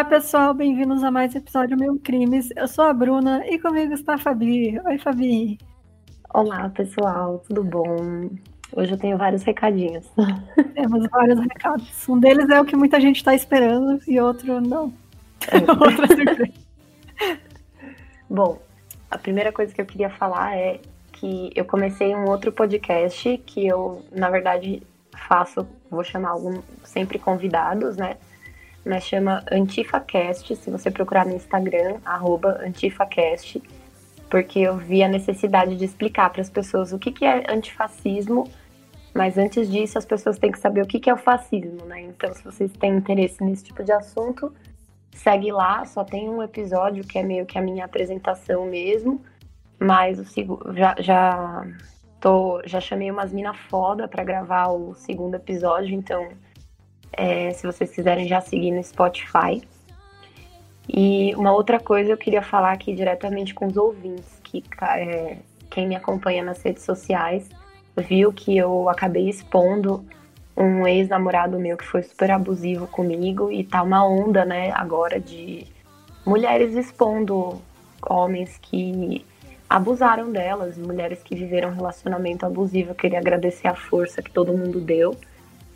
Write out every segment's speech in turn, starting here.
Olá, pessoal, bem-vindos a mais um episódio Mil Crimes. Eu sou a Bruna e comigo está a Fabi. Oi, Fabi. Olá, pessoal, tudo bom? Hoje eu tenho vários recadinhos. Temos vários recados. Um deles é o que muita gente está esperando e outro não. É. Outra surpresa. Bom, a primeira coisa que eu queria falar é que eu comecei um outro podcast que eu, na verdade, faço, vou chamar algum, sempre convidados, né? Mas chama AntifaCast, se você procurar no Instagram, AntifaCast, porque eu vi a necessidade de explicar para as pessoas o que, que é antifascismo, mas antes disso as pessoas têm que saber o que, que é o fascismo, né? Então, se vocês têm interesse nesse tipo de assunto, segue lá, só tem um episódio que é meio que a minha apresentação mesmo, mas o já, já, tô, já chamei umas mina foda para gravar o segundo episódio, então é, se vocês quiserem já seguir no Spotify. E uma outra coisa eu queria falar aqui diretamente com os ouvintes, que é, quem me acompanha nas redes sociais viu que eu acabei expondo um ex-namorado meu que foi super abusivo comigo e tá uma onda, né, agora de mulheres expondo homens que abusaram delas, mulheres que viveram um relacionamento abusivo. Eu queria agradecer a força que todo mundo deu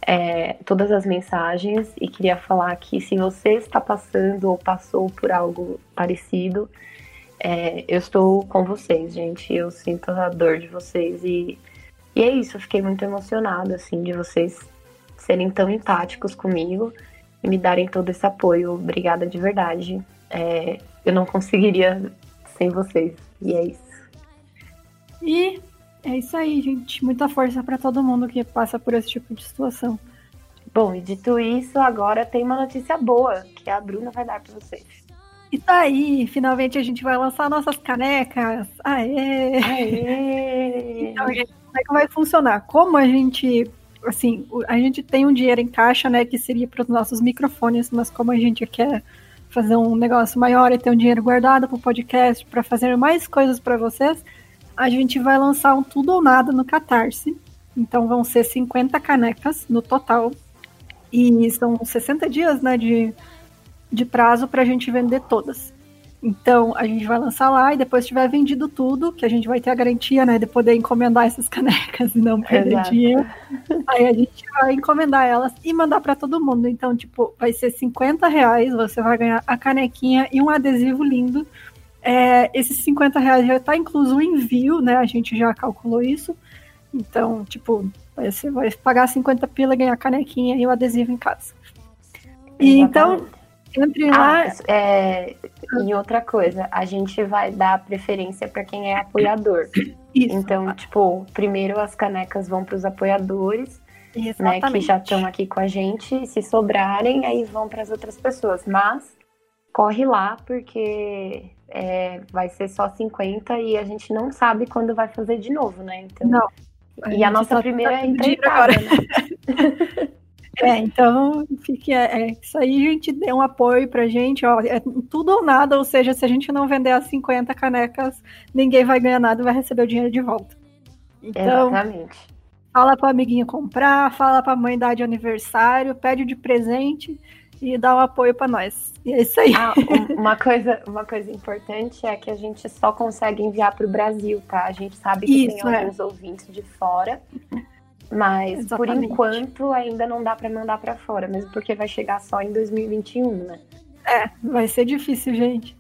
é, todas as mensagens e queria falar que se você está passando ou passou por algo parecido, é, eu estou com vocês, gente. Eu sinto a dor de vocês e, e é isso. Eu fiquei muito emocionada, assim, de vocês serem tão empáticos comigo e me darem todo esse apoio. Obrigada de verdade. É, eu não conseguiria sem vocês. E é isso. E é isso aí, gente. Muita força para todo mundo que passa por esse tipo de situação. Bom, e dito isso, agora tem uma notícia boa que a Bruna vai dar para vocês. E tá aí, finalmente a gente vai lançar nossas canecas. Aê! Aê! Então, gente, como é que vai funcionar? Como a gente, assim, a gente tem um dinheiro em caixa, né, que seria para os nossos microfones, mas como a gente quer fazer um negócio maior e ter um dinheiro guardado para o podcast, para fazer mais coisas para vocês, a gente vai lançar um tudo ou nada no Catarse. Então vão ser 50 canecas no total. E são 60 dias né, de, de prazo para a gente vender todas. Então a gente vai lançar lá e depois tiver vendido tudo, que a gente vai ter a garantia né, de poder encomendar essas canecas e não perder Exato. dinheiro. Aí a gente vai encomendar elas e mandar para todo mundo. Então, tipo, vai ser 50 reais, você vai ganhar a canequinha e um adesivo lindo é, esses 50 reais já está incluso o envio, né? A gente já calculou isso. Então, tipo, você vai pagar 50 pila, ganhar canequinha e o adesivo em casa. E então, entre ah, lá. É, e outra coisa, a gente vai dar preferência para quem é apoiador. Isso. Então, tipo, primeiro as canecas vão para os apoiadores, né, que já estão aqui com a gente. Se sobrarem, aí vão para as outras pessoas. Mas corre lá, porque é, vai ser só 50 e a gente não sabe quando vai fazer de novo, né? Então, não. A e a nossa primeira tá é empreitada, né? É, então fique, é, é, isso aí, a gente dê um apoio pra gente, ó, é tudo ou nada, ou seja, se a gente não vender as 50 canecas, ninguém vai ganhar nada e vai receber o dinheiro de volta. Então, Exatamente. fala pra amiguinho comprar, fala pra mãe dar de aniversário, pede de presente e dá um apoio para nós. E é isso aí. Ah, uma, coisa, uma coisa importante é que a gente só consegue enviar para o Brasil, tá? A gente sabe que isso, tem é. alguns ouvintes de fora, mas Exatamente. por enquanto ainda não dá para mandar para fora, mesmo porque vai chegar só em 2021, né? É, vai ser difícil, gente.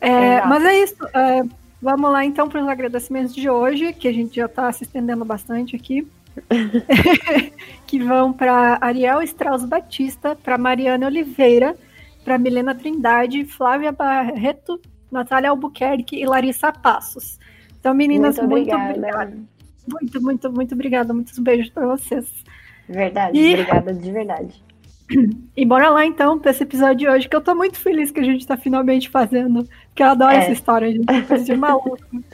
É, mas é isso. É, vamos lá então para os agradecimentos de hoje, que a gente já está se estendendo bastante aqui. que vão para Ariel Strauss Batista, para Mariana Oliveira, para Milena Trindade, Flávia Barreto, Natália Albuquerque e Larissa Passos. Então, meninas, muito, muito obrigada. Muito, muito, muito obrigada. Muitos beijos para vocês. Verdade, e... obrigada de verdade. E bora lá então para esse episódio de hoje, que eu tô muito feliz que a gente tá finalmente fazendo, porque eu adoro é. essa história, a gente coisa de maluco.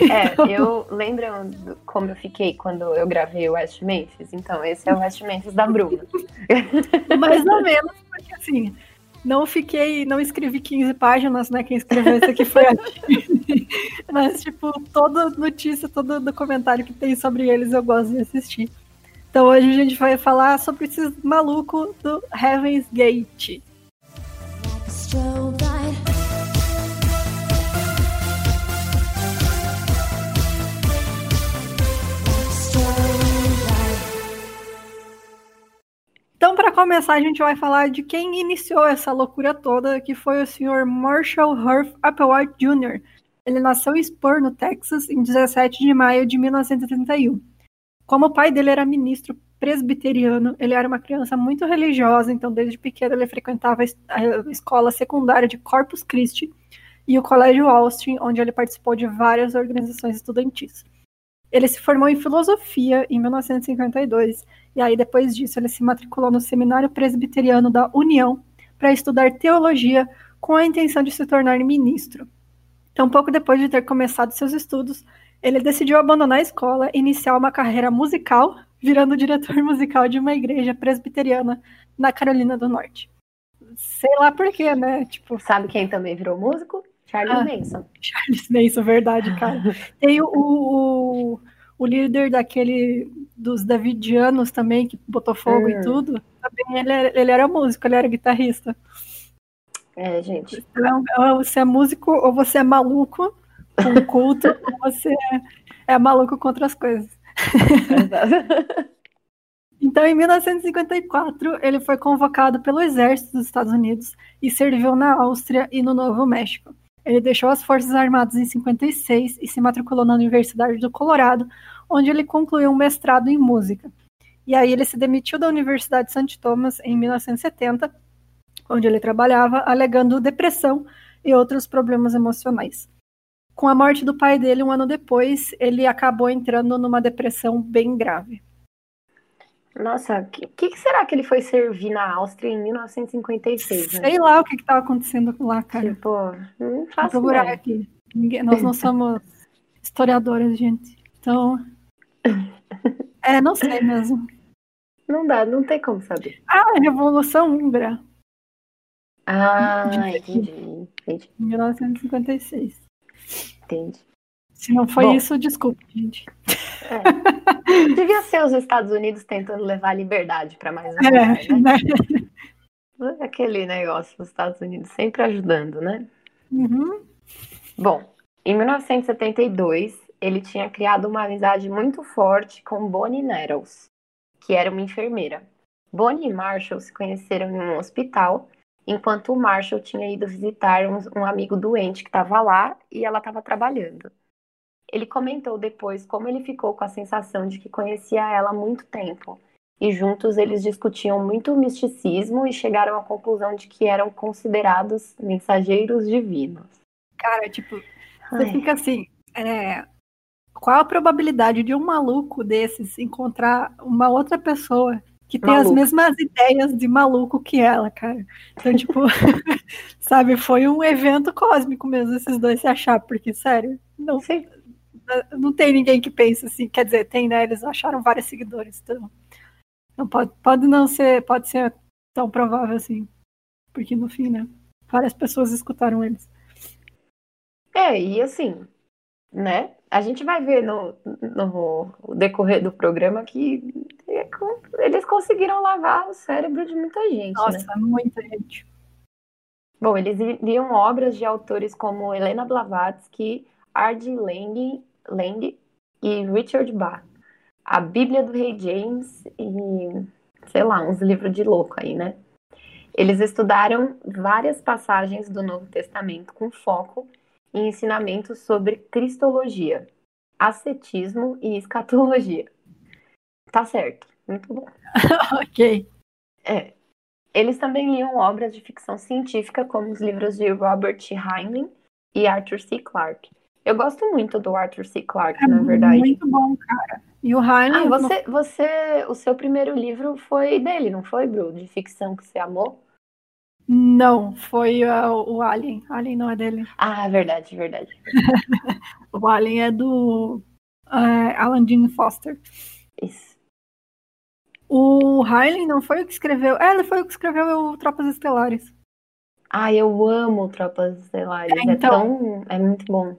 É, eu lembro como eu fiquei quando eu gravei o West Memphis? Então, esse é o West Memphis da Bruna. Mais ou menos, porque assim, não fiquei, não escrevi 15 páginas, né? Quem escreveu isso aqui foi a Mas, tipo, toda notícia, todo documentário que tem sobre eles eu gosto de assistir. Então hoje a gente vai falar sobre esses malucos do Heaven's Gate. Começar, a gente vai falar de quem iniciou essa loucura toda, que foi o senhor Marshall Hearth Applewhite Jr. Ele nasceu em Spur, no Texas, em 17 de maio de 1931. Como o pai dele era ministro presbiteriano, ele era uma criança muito religiosa, então desde pequeno ele frequentava a escola secundária de Corpus Christi e o Colégio Austin, onde ele participou de várias organizações estudantis. Ele se formou em filosofia em 1952 e aí depois disso ele se matriculou no Seminário Presbiteriano da União para estudar teologia com a intenção de se tornar ministro. Então, pouco depois de ter começado seus estudos, ele decidiu abandonar a escola e iniciar uma carreira musical, virando diretor musical de uma igreja presbiteriana na Carolina do Norte. Sei lá porquê, né? Tipo, sabe quem também virou músico? Charles ah, Manson. Charles Manson, verdade, cara. Tem o, o, o, líder daquele dos Davidianos também, que botou fogo hum. e tudo. Também ele, ele era músico, ele era guitarrista. É, gente. Então, você é músico ou você é maluco com culto, ou você é, é maluco com outras coisas. Então, em 1954, ele foi convocado pelo exército dos Estados Unidos e serviu na Áustria e no Novo México. Ele deixou as Forças Armadas em 56 e se matriculou na Universidade do Colorado, onde ele concluiu um mestrado em música. E aí ele se demitiu da Universidade de St. Thomas em 1970, onde ele trabalhava, alegando depressão e outros problemas emocionais. Com a morte do pai dele um ano depois, ele acabou entrando numa depressão bem grave. Nossa, o que, que, será que ele foi servir na Áustria em 1956? Né? Sei lá o que estava acontecendo lá, cara. Tipo, não faço Vou procurar aqui. Ninguém, nós não somos historiadoras, gente. Então. É, não sei mesmo. Não dá, não tem como saber. Ah, Revolução Húngara. Ah, entendi, entendi. 1956. Entendi. Se não foi Bom, isso, desculpe, gente. É. Devia ser os Estados Unidos tentando levar a liberdade para mais um é, né? né? Aquele negócio dos Estados Unidos sempre ajudando, né? Uhum. Bom, em 1972, ele tinha criado uma amizade muito forte com Bonnie Nettles, que era uma enfermeira. Bonnie e Marshall se conheceram em um hospital, enquanto o Marshall tinha ido visitar um, um amigo doente que estava lá e ela estava trabalhando. Ele comentou depois como ele ficou com a sensação de que conhecia ela há muito tempo. E juntos eles discutiam muito o misticismo e chegaram à conclusão de que eram considerados mensageiros divinos. Cara, tipo, você Ai. fica assim, é, qual a probabilidade de um maluco desses encontrar uma outra pessoa que tem maluco. as mesmas ideias de maluco que ela, cara? Então, tipo, sabe, foi um evento cósmico mesmo esses dois se achar, porque, sério, não sei não tem ninguém que pense assim, quer dizer, tem, né? Eles acharam vários seguidores, então não pode, pode não ser, pode ser tão provável assim, porque no fim, né? Várias pessoas escutaram eles. É, e assim, né? A gente vai ver no, no decorrer do programa que eles conseguiram lavar o cérebro de muita gente. Nossa, né? muita gente. Bom, eles liam obras de autores como Helena Blavatsky, Ardie Lang Lang e Richard Bach. A Bíblia do Rei James e, sei lá, uns livros de louco aí, né? Eles estudaram várias passagens do Novo Testamento com foco em ensinamentos sobre cristologia, ascetismo e escatologia. Tá certo, muito bom. ok. É. Eles também liam obras de ficção científica, como os livros de Robert Heinlein e Arthur C. Clarke. Eu gosto muito do Arthur C. Clarke, é na verdade. Muito bom, cara. E o Heinlein. Ah, você, você, o seu primeiro livro foi dele, não foi, Bru? De ficção que você amou? Não, foi uh, o Alien. Alien não é dele. Ah, verdade, verdade. o Alien é do uh, Alan Dean Foster. Isso. O Heinlein não foi o que escreveu. É, ele foi o que escreveu o Tropas Estelares. Ah, eu amo Tropas Estelares. É, então, é tão. É muito bom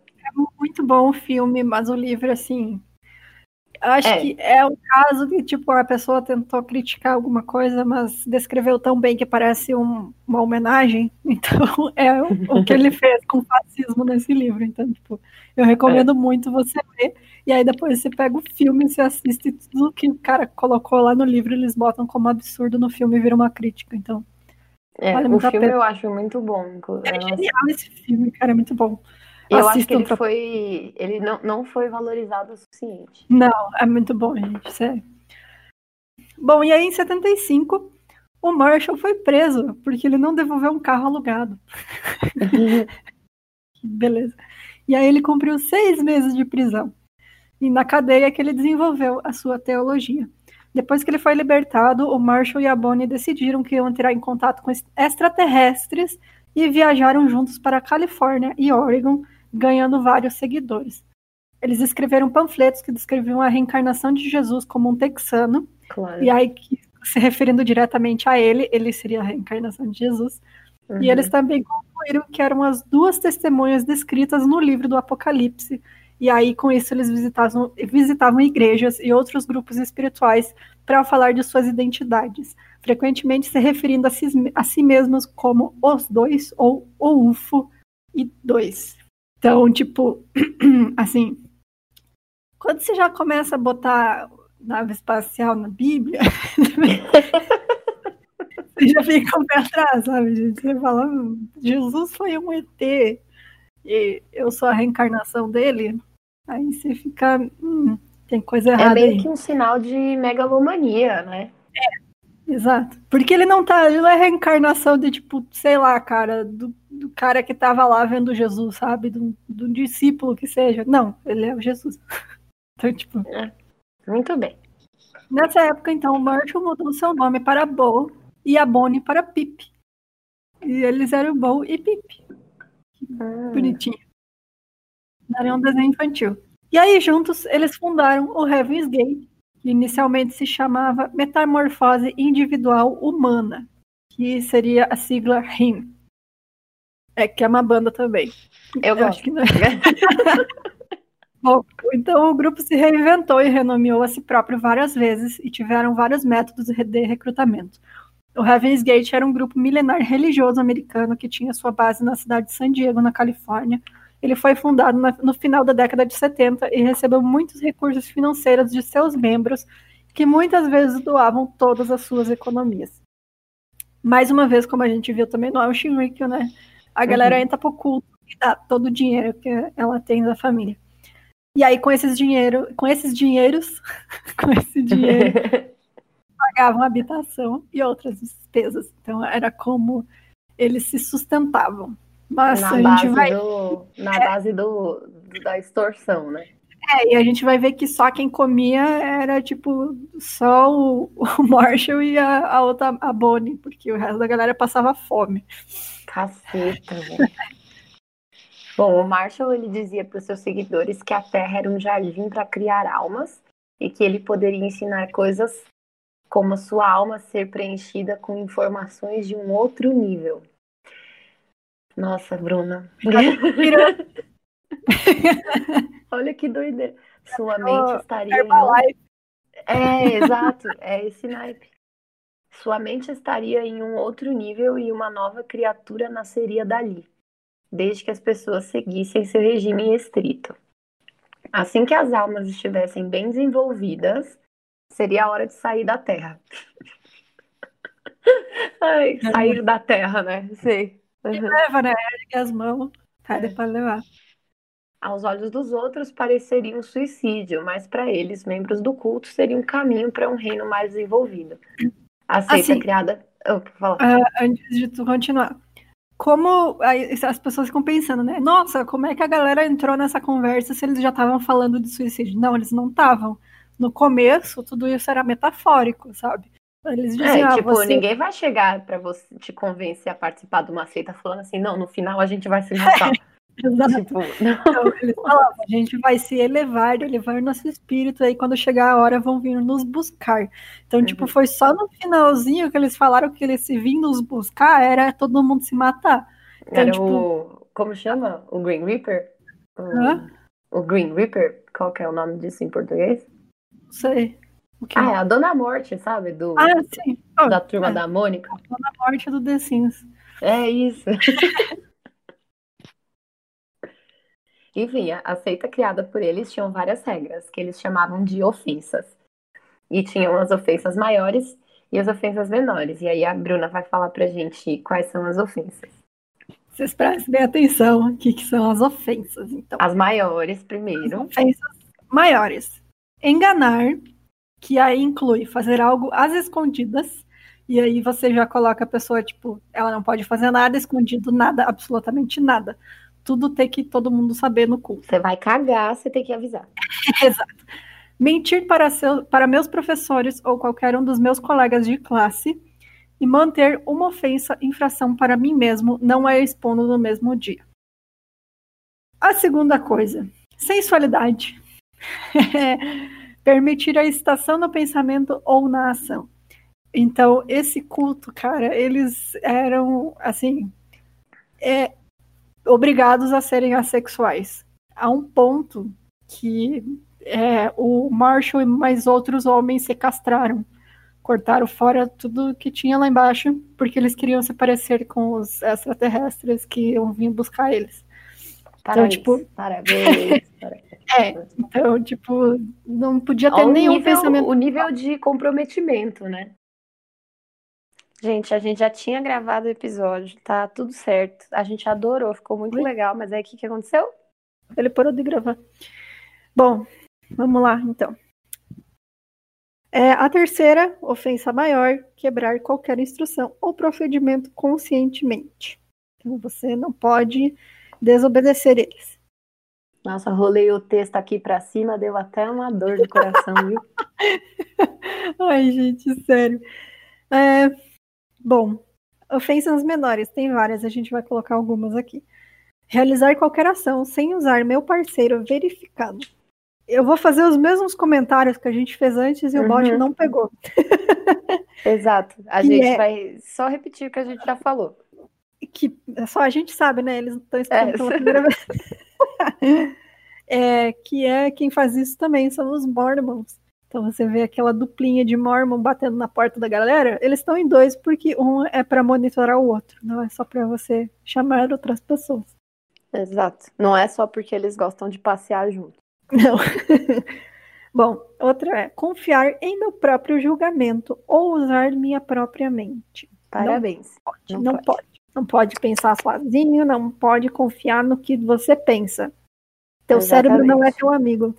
muito bom o filme, mas o livro, assim. Acho é. que é um caso de, tipo, a pessoa tentou criticar alguma coisa, mas descreveu tão bem que parece um, uma homenagem. Então, é o, o, que ele fez com o fascismo nesse livro. Então, tipo, eu recomendo é. muito você ler. E aí depois você pega o filme, você assiste tudo que o cara colocou lá no livro, eles botam como absurdo no filme e vira uma crítica. Então, é, vale o filme eu acho muito bom. É genial esse filme, cara, é muito bom. Eu acho que ele pra... foi. Ele não, não foi valorizado o suficiente. Não, é muito bom, gente, sério. Bom, e aí em 75, o Marshall foi preso, porque ele não devolveu um carro alugado. Beleza. E aí ele cumpriu seis meses de prisão. E na cadeia que ele desenvolveu a sua teologia. Depois que ele foi libertado, o Marshall e a Bonnie decidiram que iam entrar em contato com extraterrestres e viajaram juntos para a Califórnia e Oregon ganhando vários seguidores. Eles escreveram panfletos que descreviam a reencarnação de Jesus como um texano. Claro. E aí, se referindo diretamente a ele, ele seria a reencarnação de Jesus. Uhum. E eles também concluíram que eram as duas testemunhas descritas no livro do Apocalipse. E aí, com isso, eles visitavam, visitavam igrejas e outros grupos espirituais para falar de suas identidades, frequentemente se referindo a si, a si mesmos como os dois ou o UFO e dois. Então, tipo, assim, quando você já começa a botar nave espacial na Bíblia, você já fica um pé atrás, sabe, gente? Você fala, hum, Jesus foi um ET e eu sou a reencarnação dele. Aí você fica, hum, tem coisa é errada. É meio aí. que um sinal de megalomania, né? É, exato. Porque ele não tá, ele não é reencarnação de, tipo, sei lá, cara, do do cara que estava lá vendo Jesus, sabe? Do, do discípulo que seja. Não, ele é o Jesus. Então, tipo. É. Muito bem. Nessa época, então, o Marshall mudou seu nome para Bo e a Bonnie para Pip. E eles eram Bo e Pip. Hum. Bonitinho. Era um desenho infantil. E aí, juntos, eles fundaram o Heaven's Gate, que inicialmente se chamava Metamorfose Individual Humana, que seria a sigla RIM. É que é uma banda também. Eu, Eu acho que não é. Bom, então o grupo se reinventou e renomeou a si próprio várias vezes e tiveram vários métodos de recrutamento. O Heaven's Gate era um grupo milenar religioso americano que tinha sua base na cidade de San Diego, na Califórnia. Ele foi fundado na, no final da década de 70 e recebeu muitos recursos financeiros de seus membros, que muitas vezes doavam todas as suas economias. Mais uma vez, como a gente viu também no Shinrikyo, né? A galera uhum. entra pro culto e dá todo o dinheiro que ela tem da família. E aí, com esses dinheiro, com esses dinheiros, com esse dinheiro, pagavam habitação e outras despesas. Então, era como eles se sustentavam. Mas na a gente vai. Do, na é, base do, da extorsão, né? É, e a gente vai ver que só quem comia era, tipo, só o, o Marshall e a, a outra, a Bonnie, porque o resto da galera passava fome. Caceta, velho. Bom, o Marshall ele dizia para os seus seguidores que a Terra era um jardim para criar almas e que ele poderia ensinar coisas como sua alma ser preenchida com informações de um outro nível. Nossa, Bruna. Olha que doideira. Sua mente estaria. Em... É, exato. É esse naipe. Sua mente estaria em um outro nível e uma nova criatura nasceria dali, desde que as pessoas seguissem seu regime estrito. Assim que as almas estivessem bem desenvolvidas, seria a hora de sair da Terra. Ai, sair da Terra, né? Sei. Uhum. leva, né? Ergue as mãos, cadê é. para levar. Aos olhos dos outros, pareceria um suicídio, mas para eles, membros do culto, seria um caminho para um reino mais desenvolvido. A seita assim, criada. Oh, uh, antes de tu continuar. Como as pessoas ficam pensando, né? Nossa, como é que a galera entrou nessa conversa se eles já estavam falando de suicídio? Não, eles não estavam. No começo, tudo isso era metafórico, sabe? Eles é, diziam, é, tipo, você... ninguém vai chegar para você te convencer a participar de uma seita falando assim, não, no final a gente vai se matar. Exato. Tipo, então, eles falavam, a gente vai se elevar, elevar nosso espírito, aí quando chegar a hora vão vir nos buscar. Então, uhum. tipo, foi só no finalzinho que eles falaram que eles se vindo nos buscar, era todo mundo se matar. Então, era tipo... o... Como chama? O Green Reaper? O... o Green Reaper? Qual que é o nome disso em português? sei. Ah, é a Dona Morte, sabe? Do, ah, sim. Oh, da turma é. da Mônica. A Dona Morte do The Sims. É isso. Enfim, a seita criada por eles tinham várias regras, que eles chamavam de ofensas. E tinham as ofensas maiores e as ofensas menores. E aí a Bruna vai falar pra gente quais são as ofensas. Vocês prestem bem atenção aqui que são as ofensas, então. As maiores primeiro. As ofensas maiores. Enganar, que aí inclui fazer algo às escondidas, e aí você já coloca a pessoa, tipo, ela não pode fazer nada escondido, nada, absolutamente nada. Tudo tem que todo mundo saber no culto. Você vai cagar, você tem que avisar. Exato. Mentir para, seu, para meus professores ou qualquer um dos meus colegas de classe e manter uma ofensa, infração para mim mesmo, não é expondo no mesmo dia. A segunda coisa, sensualidade. Permitir a excitação no pensamento ou na ação. Então, esse culto, cara, eles eram, assim, é, obrigados a serem assexuais. A um ponto que é, o Marshall e mais outros homens se castraram. Cortaram fora tudo que tinha lá embaixo, porque eles queriam se parecer com os extraterrestres que iam vir buscar eles. Parabéns, então, tipo. Parabéns, parabéns. É, então, tipo, não podia ter nenhum nível, pensamento. O nível de comprometimento, né? Gente, a gente já tinha gravado o episódio, tá tudo certo. A gente adorou, ficou muito Oi? legal, mas aí o que, que aconteceu? Ele parou de gravar. Bom, vamos lá, então. É, a terceira, ofensa maior, quebrar qualquer instrução ou procedimento conscientemente. Então você não pode desobedecer eles. Nossa, rolei o texto aqui para cima, deu até uma dor no coração, viu? Ai, gente, sério. É, bom, ofensas menores, tem várias, a gente vai colocar algumas aqui. Realizar qualquer ação sem usar meu parceiro verificado. Eu vou fazer os mesmos comentários que a gente fez antes e uhum. o bot não pegou. Exato. A gente é... vai só repetir o que a gente já falou. Que só a gente sabe, né? Eles estão escutando é. pela primeira vez. é, que é quem faz isso também, são os Mormons. Então você vê aquela duplinha de Mormon batendo na porta da galera, eles estão em dois porque um é para monitorar o outro, não é só para você chamar outras pessoas. Exato. Não é só porque eles gostam de passear junto. Não. Bom, outra é confiar em meu próprio julgamento ou usar minha própria mente. Parabéns. Não pode. Não, não pode. pode. Não pode pensar sozinho, não pode confiar no que você pensa. Teu Exatamente. cérebro não é teu amigo.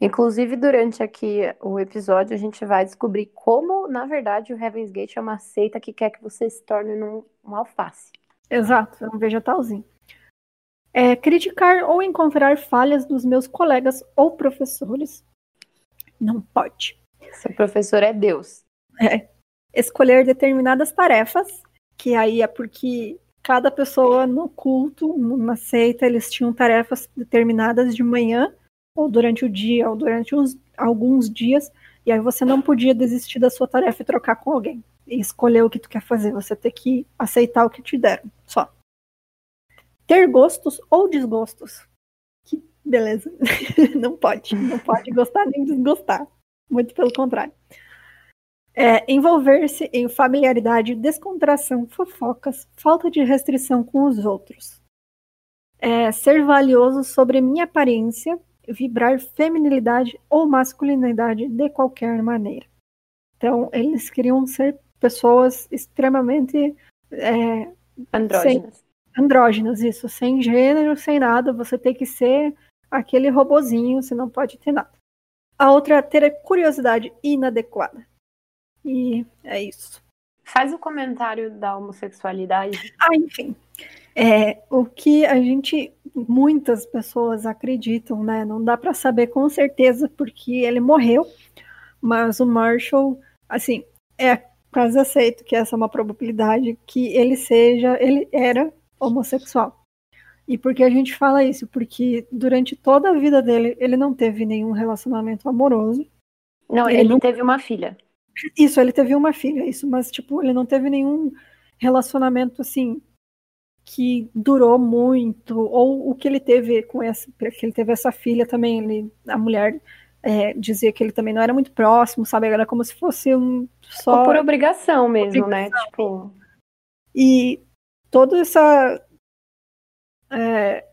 Inclusive, durante aqui o episódio, a gente vai descobrir como, na verdade, o Heaven's Gate é uma seita que quer que você se torne num, um alface. Exato, é um vegetalzinho. É, criticar ou encontrar falhas dos meus colegas ou professores. Não pode. Seu professor é Deus. É. Escolher determinadas tarefas que aí é porque cada pessoa no culto, numa seita, eles tinham tarefas determinadas de manhã, ou durante o dia, ou durante uns, alguns dias, e aí você não podia desistir da sua tarefa e trocar com alguém. E escolher o que tu quer fazer, você tem que aceitar o que te deram, só. Ter gostos ou desgostos. Que beleza. não pode, não pode gostar nem desgostar. Muito pelo contrário. É, envolver-se em familiaridade, descontração, fofocas, falta de restrição com os outros. É, ser valioso sobre minha aparência, vibrar feminilidade ou masculinidade de qualquer maneira. Então, eles queriam ser pessoas extremamente é, andrógenas. Sem, andrógenas, isso, sem gênero, sem nada. Você tem que ser aquele robozinho, você não pode ter nada. A outra é ter curiosidade inadequada. E é isso. Faz o comentário da homossexualidade. Ah, enfim. É, o que a gente, muitas pessoas acreditam, né? Não dá para saber com certeza porque ele morreu, mas o Marshall, assim, é quase aceito que essa é uma probabilidade que ele seja, ele era homossexual. E por que a gente fala isso? Porque durante toda a vida dele, ele não teve nenhum relacionamento amoroso. Não, ele, ele não teve uma filha. Isso, ele teve uma filha, isso, mas tipo, ele não teve nenhum relacionamento assim que durou muito, ou o que ele teve com essa, que ele teve essa filha também, ele, a mulher é, dizia que ele também não era muito próximo, sabe? Era como se fosse um só. Ou por obrigação mesmo, né? obrigação. né? Tipo. E toda essa é,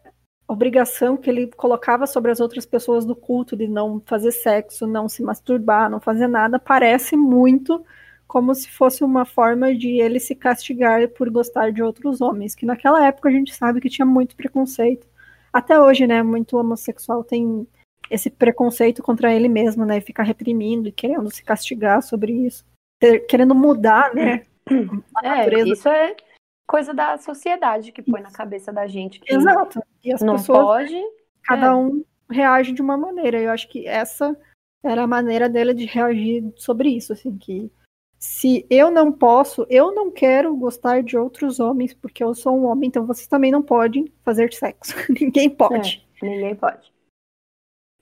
obrigação que ele colocava sobre as outras pessoas do culto de não fazer sexo, não se masturbar, não fazer nada, parece muito como se fosse uma forma de ele se castigar por gostar de outros homens, que naquela época a gente sabe que tinha muito preconceito. Até hoje, né, muito homossexual tem esse preconceito contra ele mesmo, né? Ficar reprimindo e querendo se castigar sobre isso. Ter, querendo mudar, né? É, isso é coisa da sociedade que põe na cabeça da gente. Que Exato. E as não pessoas, pode. Cada é. um reage de uma maneira. Eu acho que essa era a maneira dele de reagir sobre isso, assim, que se eu não posso, eu não quero gostar de outros homens porque eu sou um homem, então vocês também não podem fazer sexo. ninguém pode. É, ninguém pode.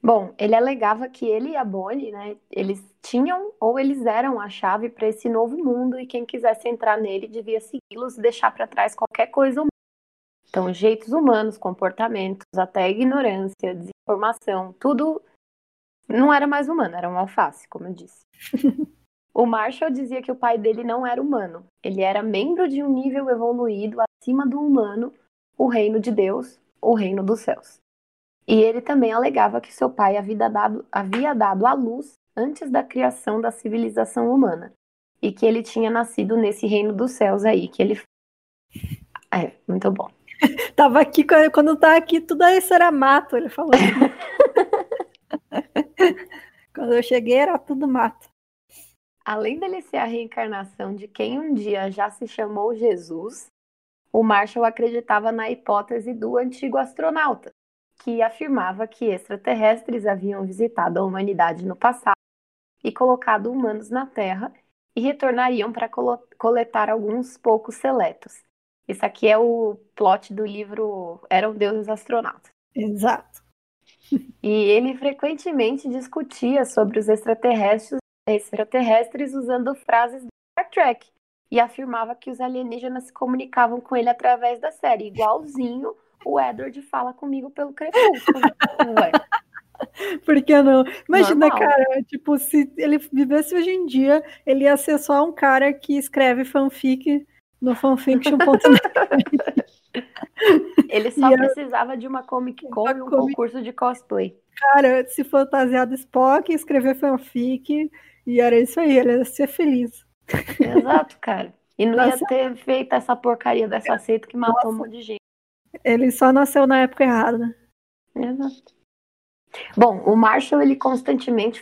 Bom, ele alegava que ele e a Bonnie, né, eles tinham ou eles eram a chave para esse novo mundo e quem quisesse entrar nele devia segui-los e deixar para trás qualquer coisa humana. Então, jeitos humanos, comportamentos, até ignorância, desinformação, tudo não era mais humano, era um alface, como eu disse. o Marshall dizia que o pai dele não era humano, ele era membro de um nível evoluído acima do humano, o reino de Deus, o reino dos céus. E ele também alegava que seu pai havia dado, havia dado à luz antes da criação da civilização humana e que ele tinha nascido nesse reino dos céus aí, que ele é muito bom. Tava aqui quando tá aqui tudo isso era mato, ele falou. quando eu cheguei era tudo mato. Além dele ser a reencarnação de quem um dia já se chamou Jesus, o Marshall acreditava na hipótese do antigo astronauta, que afirmava que extraterrestres haviam visitado a humanidade no passado e colocado humanos na Terra e retornariam para coletar alguns poucos seletos. Isso aqui é o plot do livro Eram Deuses Astronautas. Exato. E ele frequentemente discutia sobre os extraterrestres, extraterrestres usando frases do Star Trek e afirmava que os alienígenas se comunicavam com ele através da série, igualzinho o Edward fala comigo pelo crepúsculo. Ué. Por que não? Imagina, Normal. cara, tipo, se ele vivesse hoje em dia, ele ia ser só um cara que escreve fanfic no fanfiction.net. ele só e precisava de uma Comic Con e um comic... concurso de cosplay. Cara, se fantasiado Spock, escrever fanfic, e era isso aí, ele ia ser feliz. Exato, cara. E não Nossa. ia ter feito essa porcaria dessa seita que matou Nossa. um monte de gente. Ele só nasceu na época errada. Exato. Bom, o Marshall ele constantemente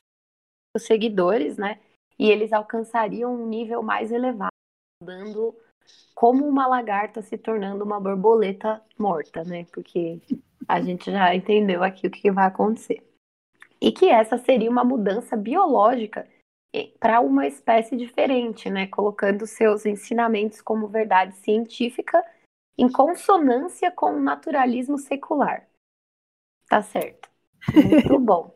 os seguidores, né? E eles alcançariam um nível mais elevado, dando como uma lagarta se tornando uma borboleta morta, né? Porque a gente já entendeu aqui o que vai acontecer. E que essa seria uma mudança biológica para uma espécie diferente, né? Colocando seus ensinamentos como verdade científica em consonância com o naturalismo secular. Tá certo. Muito bom.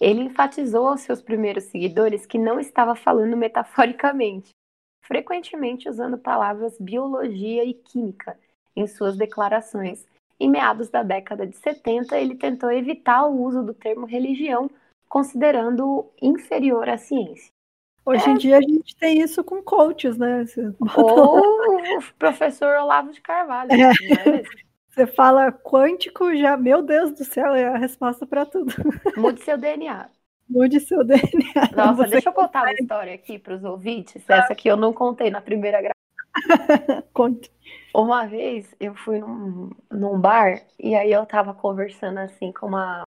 Ele enfatizou aos seus primeiros seguidores que não estava falando metaforicamente, frequentemente usando palavras biologia e química em suas declarações. Em meados da década de 70, ele tentou evitar o uso do termo religião, considerando-o inferior à ciência. Hoje é. em dia a gente tem isso com coaches, né? Ou o professor Olavo de Carvalho. É. Né? Você fala quântico, já, meu Deus do céu, é a resposta para tudo. Mude seu DNA. Mude seu DNA. Nossa, deixa eu contar uma história aqui para os ouvintes. Essa aqui eu não contei na primeira gravação. Conte. Uma vez eu fui num, num bar e aí eu tava conversando assim com uma,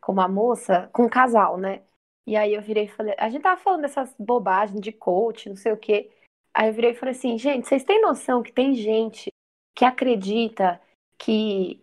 com uma moça, com um casal, né? E aí eu virei e falei, a gente tava falando dessas bobagens de coach, não sei o quê. Aí eu virei e falei assim, gente, vocês têm noção que tem gente que acredita que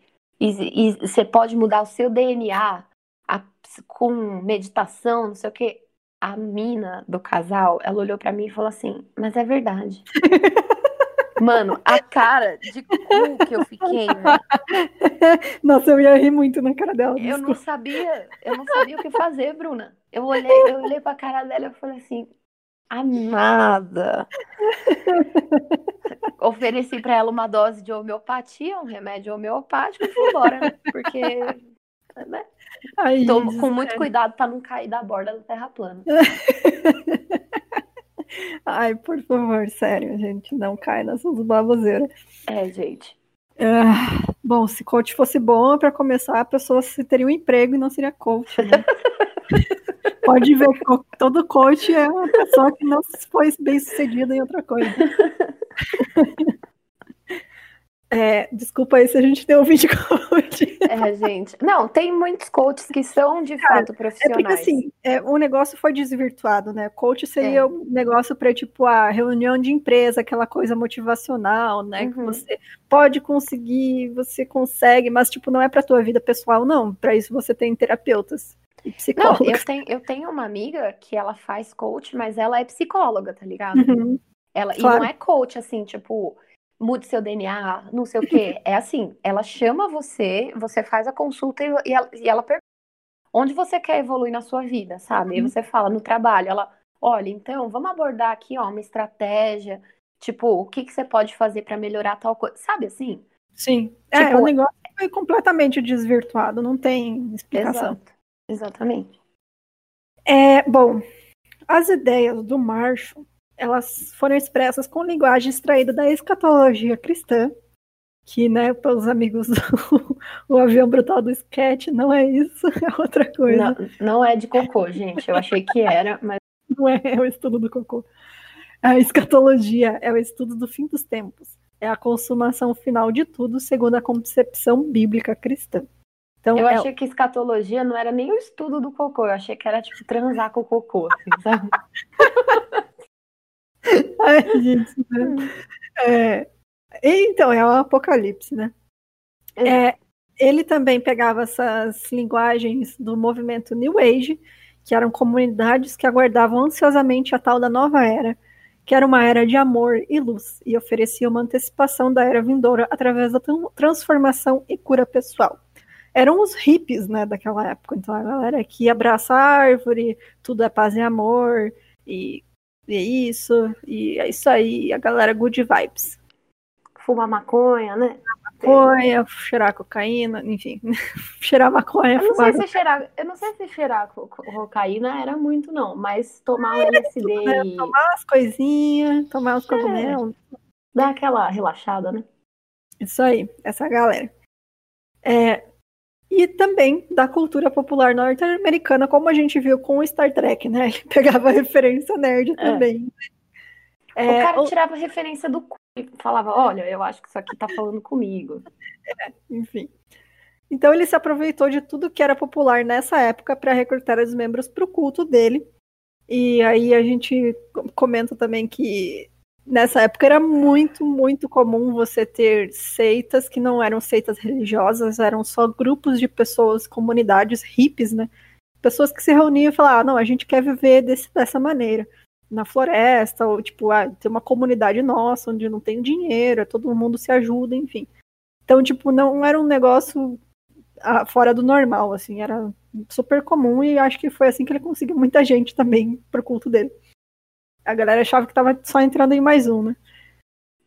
você pode mudar o seu DNA a, com meditação, não sei o quê? A mina do casal, ela olhou para mim e falou assim, mas é verdade. Mano, a cara de cu que eu fiquei, Nossa, eu ia rir muito na cara dela. Eu não sabia, eu não sabia o que fazer, Bruna. Eu olhei, eu olhei pra cara dela e falei assim, amada. Ofereci para ela uma dose de homeopatia, um remédio homeopático e fui embora, né? Porque. Né? Ai, Tô com muito cuidado para não cair da borda da Terra plana. Ai, por favor, sério, gente, não cai nessas baboseiras. É, gente. Ah, bom, se coach fosse bom, para começar, a pessoa teria um emprego e não seria coach, né? Pode ver que todo coach é uma pessoa que não foi bem sucedida em outra coisa. É, desculpa aí se a gente tem um vídeo coach. É, gente. Não, tem muitos coaches que são de Cara, fato profissionais. É porque assim, é, o negócio foi desvirtuado, né? Coach seria é. um negócio para tipo a reunião de empresa, aquela coisa motivacional, né? Uhum. Que você pode conseguir, você consegue, mas tipo não é para tua vida pessoal, não. Para isso você tem terapeutas. E. Não, eu tenho, eu tenho uma amiga que ela faz coach, mas ela é psicóloga, tá ligado? Uhum. Ela, claro. E não é coach, assim, tipo, mude seu DNA, não sei o quê. É assim, ela chama você, você faz a consulta e, e, ela, e ela pergunta onde você quer evoluir na sua vida, sabe? Uhum. E você fala no trabalho, ela, olha, então, vamos abordar aqui, ó, uma estratégia, tipo, o que, que você pode fazer para melhorar tal coisa, sabe assim? Sim. É, tipo, é, o negócio foi completamente desvirtuado, não tem explicação. Exato. Exatamente. É, bom, as ideias do Marshall elas foram expressas com linguagem extraída da escatologia cristã, que, né, para os amigos do o avião brutal do sketch, não é isso, é outra coisa. Não, não é de cocô, gente. Eu achei que era, mas. Não é, é o estudo do cocô. A escatologia é o estudo do fim dos tempos. É a consumação final de tudo, segundo a concepção bíblica cristã. Então, eu é... achei que escatologia não era nem o estudo do cocô, eu achei que era tipo transar com o cocô, assim, sabe? Ai, gente, né? é, então, é o Apocalipse, né? É. é, ele também pegava essas linguagens do movimento New Age, que eram comunidades que aguardavam ansiosamente a tal da nova era, que era uma era de amor e luz, e oferecia uma antecipação da era vindoura através da transformação e cura pessoal. Eram os hippies, né, daquela época. Então a galera que abraça a árvore, tudo é paz e amor, e e é isso, e é isso aí, a galera good vibes. Fumar maconha, né? Maconha, cheirar cocaína, enfim. cheirar maconha. Eu não, sei se cheirar, eu não sei se cheirar cocaína era muito, não, mas tomar é, LSD né? e... Tomar as coisinhas, tomar os é. cogumelos. É, dá aquela relaxada, né? Isso aí, essa galera. É, e também da cultura popular norte-americana, como a gente viu com o Star Trek, né? Ele pegava referência nerd é. também. É, o cara tirava referência do cu e falava, olha, eu acho que isso aqui tá falando comigo. É, enfim. Então ele se aproveitou de tudo que era popular nessa época para recrutar os membros para o culto dele. E aí a gente comenta também que nessa época era muito, muito comum você ter seitas que não eram seitas religiosas, eram só grupos de pessoas, comunidades hippies, né? Pessoas que se reuniam e falavam, ah, não, a gente quer viver desse, dessa maneira. Na floresta, ou tipo, ah, tem uma comunidade nossa onde não tem dinheiro, todo mundo se ajuda, enfim. Então, tipo, não era um negócio ah, fora do normal, assim, era super comum e acho que foi assim que ele conseguiu muita gente também pro culto dele a galera achava que tava só entrando em mais um, né?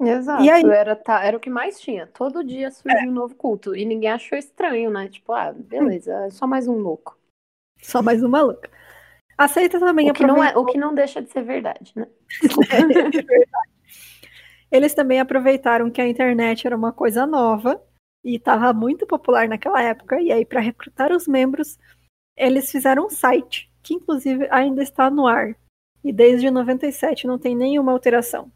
Exato, e aí... era, tá, era o que mais tinha. Todo dia surgia é. um novo culto. E ninguém achou estranho, né? Tipo, ah, beleza, é só mais um louco. Só mais um maluco. Aceita também o que, não é, o que não deixa de ser verdade, né? é verdade. Eles também aproveitaram que a internet era uma coisa nova e estava muito popular naquela época. E aí, para recrutar os membros, eles fizeram um site, que inclusive ainda está no ar, e desde 97 não tem nenhuma alteração.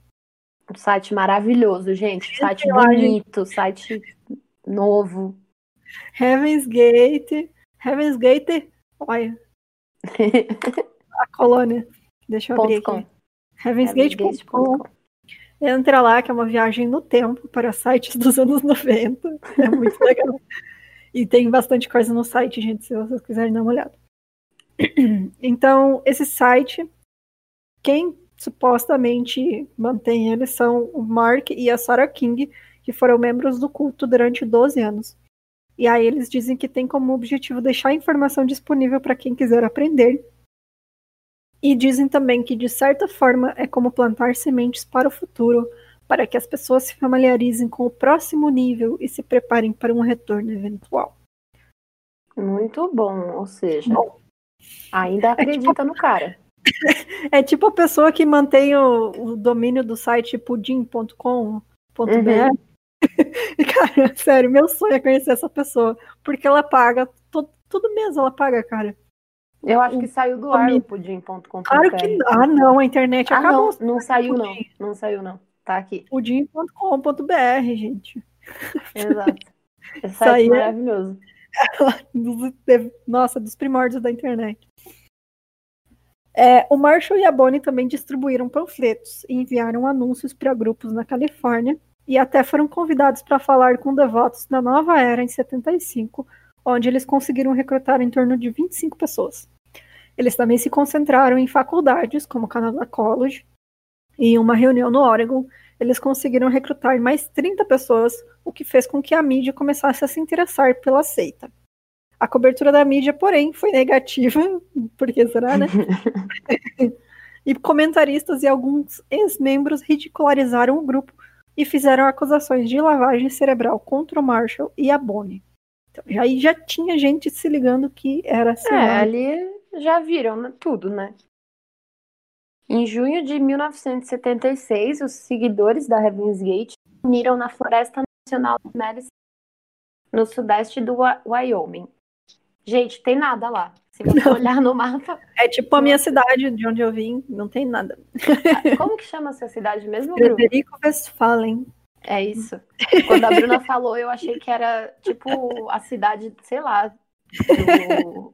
Um site maravilhoso, gente. Site bonito, site novo. Heaven's Gate. Heaven's Gate. Olha. a colônia. Deixa eu abrir aqui. Com. Heavensgate.com. Entra lá, que é uma viagem no tempo para sites dos anos 90. É muito legal. e tem bastante coisa no site, gente, se vocês quiserem dar uma olhada. Então, esse site quem supostamente mantém eles são o Mark e a Sarah King, que foram membros do culto durante 12 anos. E aí eles dizem que tem como objetivo deixar a informação disponível para quem quiser aprender. E dizem também que, de certa forma, é como plantar sementes para o futuro, para que as pessoas se familiarizem com o próximo nível e se preparem para um retorno eventual. Muito bom, ou seja, bom, ainda acredita é tipo, no cara. É tipo a pessoa que mantém o, o domínio do site pudim.com.br. Uhum. cara, sério, meu sonho é conhecer essa pessoa, porque ela paga, tudo mesmo ela paga, cara. Eu acho que saiu do ar o pudim.com.br. Claro que Ah, não, a internet ah, acabou. Não, não saiu não, não saiu não. Tá aqui. pudim.com.br, gente. Exato. Esse site é maravilhoso. Nossa, dos primórdios da internet. É, o Marshall e a Bonnie também distribuíram panfletos e enviaram anúncios para grupos na Califórnia e até foram convidados para falar com devotos da nova era em 75, onde eles conseguiram recrutar em torno de 25 pessoas. Eles também se concentraram em faculdades, como o Canada College, e em uma reunião no Oregon, eles conseguiram recrutar mais 30 pessoas, o que fez com que a mídia começasse a se interessar pela seita. A cobertura da mídia, porém, foi negativa, porque será, né? e comentaristas e alguns ex-membros ridicularizaram o grupo e fizeram acusações de lavagem cerebral contra o Marshall e a Bonnie. Então, aí já tinha gente se ligando que era assim. É, ali já viram né, tudo, né? Em junho de 1976, os seguidores da Heaven's Gate uniram na Floresta Nacional de Madison, no sudeste do Wyoming. Gente, tem nada lá. Se você não. olhar no mapa. É tipo a minha cidade, de onde eu vim, não tem nada. Ah, como que chama a sua cidade mesmo, Bruno? Frederico Westphalen. É isso. Quando a Bruna falou, eu achei que era tipo a cidade, sei lá, do,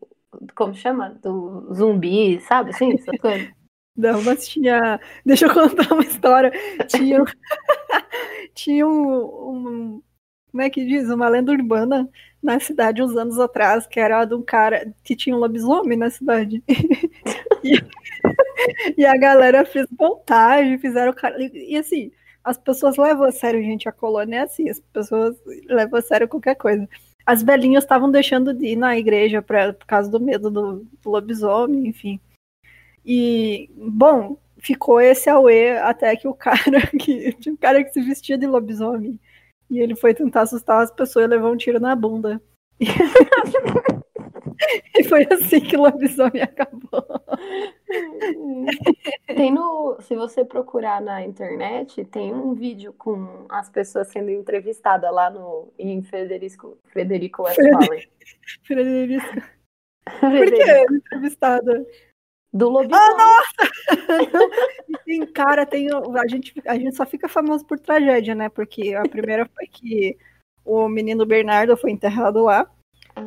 como chama? Do zumbi, sabe? Assim, essa coisa. Não, mas tinha. Deixa eu contar uma história. Tinha, tinha um, um. Como é que diz? Uma lenda urbana na cidade uns anos atrás, que era de um cara que tinha um lobisomem na cidade. e, e, a galera fez montagem, fizeram. E assim, as pessoas levam a sério, gente, a colônia é assim, as pessoas levam a sério qualquer coisa. As velhinhas estavam deixando de ir na igreja pra, por causa do medo do, do lobisomem, enfim. E, bom, ficou esse auê até que o cara que tinha um cara que se vestia de lobisomem e ele foi tentar assustar as pessoas e levou um tiro na bunda. E foi assim que o lobisomem acabou. Tem no, se você procurar na internet, tem um vídeo com as pessoas sendo entrevistadas lá no em Frederico Frederico Westphalen. Frederico. Por que entrevistada? Do lobisomem. Ah, nossa! Sim, cara, tem, a, gente, a gente só fica famoso por tragédia, né? Porque a primeira foi que o menino Bernardo foi enterrado lá. Ah.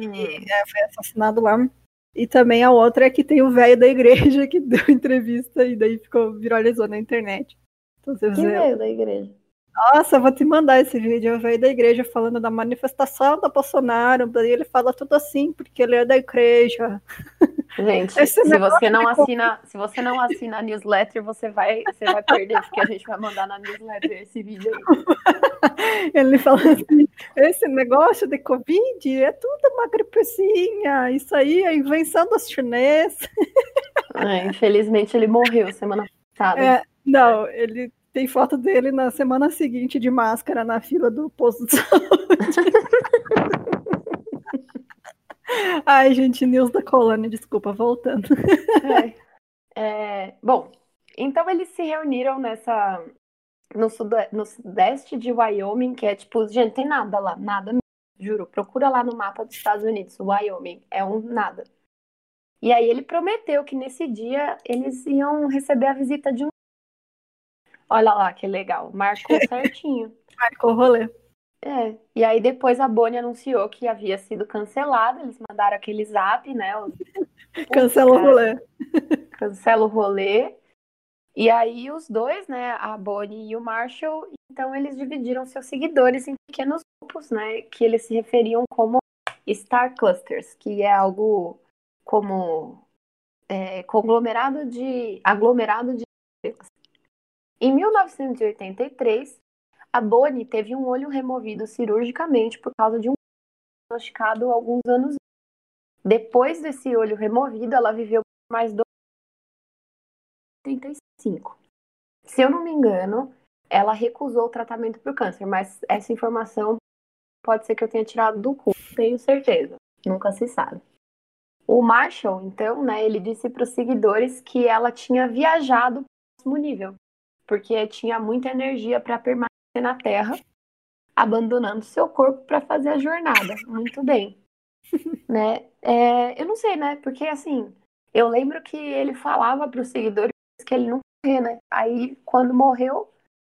E, é, foi assassinado lá. E também a outra é que tem o velho da igreja que deu entrevista e daí ficou viralizou na internet. Então, você que velho da igreja? Nossa, vou te mandar esse vídeo. O velho da igreja falando da manifestação da Bolsonaro. Daí ele fala tudo assim, porque ele é da igreja. Gente, se você não assina, se você não assina a newsletter, você vai, você vai perder, porque a gente vai mandar na newsletter esse vídeo aí. Ele fala assim: esse negócio de Covid é tudo uma gripezinha, isso aí é invenção dos chineses. É, infelizmente ele morreu semana passada. É, não, ele tem foto dele na semana seguinte de máscara na fila do posto de saúde. Ai, gente, news da colônia, desculpa, voltando. É. É, bom, então eles se reuniram nessa. No, no sudeste de Wyoming, que é tipo, gente, tem nada lá, nada juro. Procura lá no mapa dos Estados Unidos, Wyoming, é um nada. E aí ele prometeu que nesse dia eles iam receber a visita de um. Olha lá que legal, marcou certinho. Marcou o rolê. É, e aí depois a Bonnie anunciou que havia sido cancelada, eles mandaram aquele zap, né? Os... Cancela o rolê. Cancela o rolê. E aí os dois, né, a Bonnie e o Marshall, então eles dividiram seus seguidores em pequenos grupos, né, que eles se referiam como Star Clusters, que é algo como é, conglomerado de aglomerado de. Em 1983, a Bonnie teve um olho removido cirurgicamente por causa de um diagnosticado alguns anos. Depois desse olho removido, ela viveu mais dois 35. Se eu não me engano, ela recusou o tratamento para o câncer, mas essa informação pode ser que eu tenha tirado do cu, tenho certeza. Nunca se sabe. O Marshall, então, né, ele disse para os seguidores que ela tinha viajado para o próximo nível, porque tinha muita energia para permanecer na Terra, abandonando seu corpo para fazer a jornada. Muito bem. né? É, eu não sei, né? Porque assim, eu lembro que ele falava para os seguidores que ele não morrer, né? Aí, quando morreu,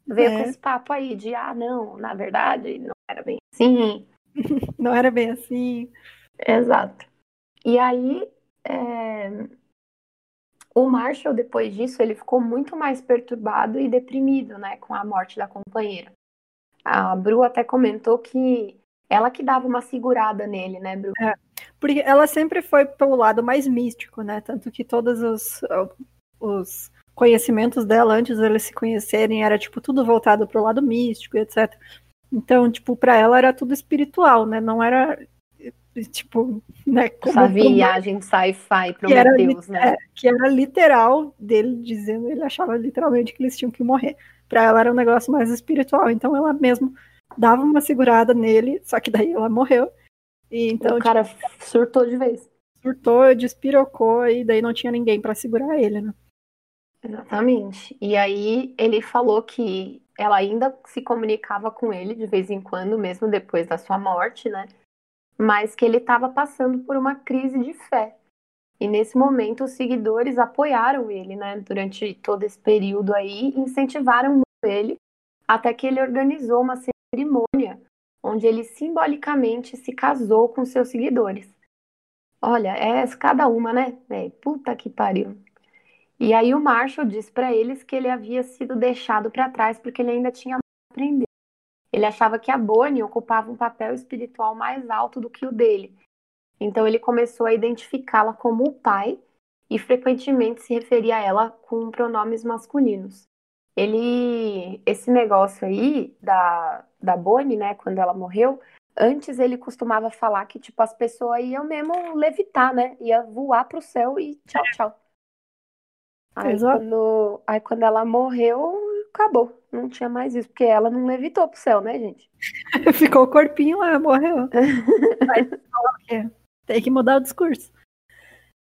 veio é. com esse papo aí de, ah, não, na verdade, não era bem assim. não era bem assim. Exato. E aí, é... o Marshall, depois disso, ele ficou muito mais perturbado e deprimido, né, com a morte da companheira. A Bru até comentou que ela que dava uma segurada nele, né, Bru? É, porque ela sempre foi pelo lado mais místico, né? Tanto que todos os, os conhecimentos dela antes deles se conhecerem era tipo tudo voltado pro lado místico, etc. Então, tipo, para ela era tudo espiritual, né? Não era tipo, né? Como, Essa viagem sci-fi Prometheus, né? É, que era literal dele dizendo, ele achava literalmente que eles tinham que morrer. Para ela era um negócio mais espiritual, então ela mesmo dava uma segurada nele, só que daí ela morreu. E então o cara tipo, surtou de vez. Surtou, despirocou e daí não tinha ninguém para segurar ele, né? Exatamente. E aí ele falou que ela ainda se comunicava com ele de vez em quando, mesmo depois da sua morte, né? Mas que ele estava passando por uma crise de fé. E nesse momento os seguidores apoiaram ele, né? Durante todo esse período aí, incentivaram ele até que ele organizou uma cerimônia onde ele simbolicamente se casou com seus seguidores. Olha, é cada uma, né? É, puta que pariu. E aí o Marshall disse para eles que ele havia sido deixado para trás porque ele ainda tinha aprender. Ele achava que a Bonnie ocupava um papel espiritual mais alto do que o dele. Então ele começou a identificá-la como o pai e frequentemente se referia a ela com pronomes masculinos. Ele, esse negócio aí da, da Bonnie, né, quando ela morreu, antes ele costumava falar que tipo as pessoas iam mesmo levitar, né, ia voar pro céu e tchau, tchau. Aí quando, aí quando ela morreu, acabou. Não tinha mais isso, porque ela não levitou pro céu, né, gente? Ficou o corpinho lá, morreu. Tem que mudar o discurso.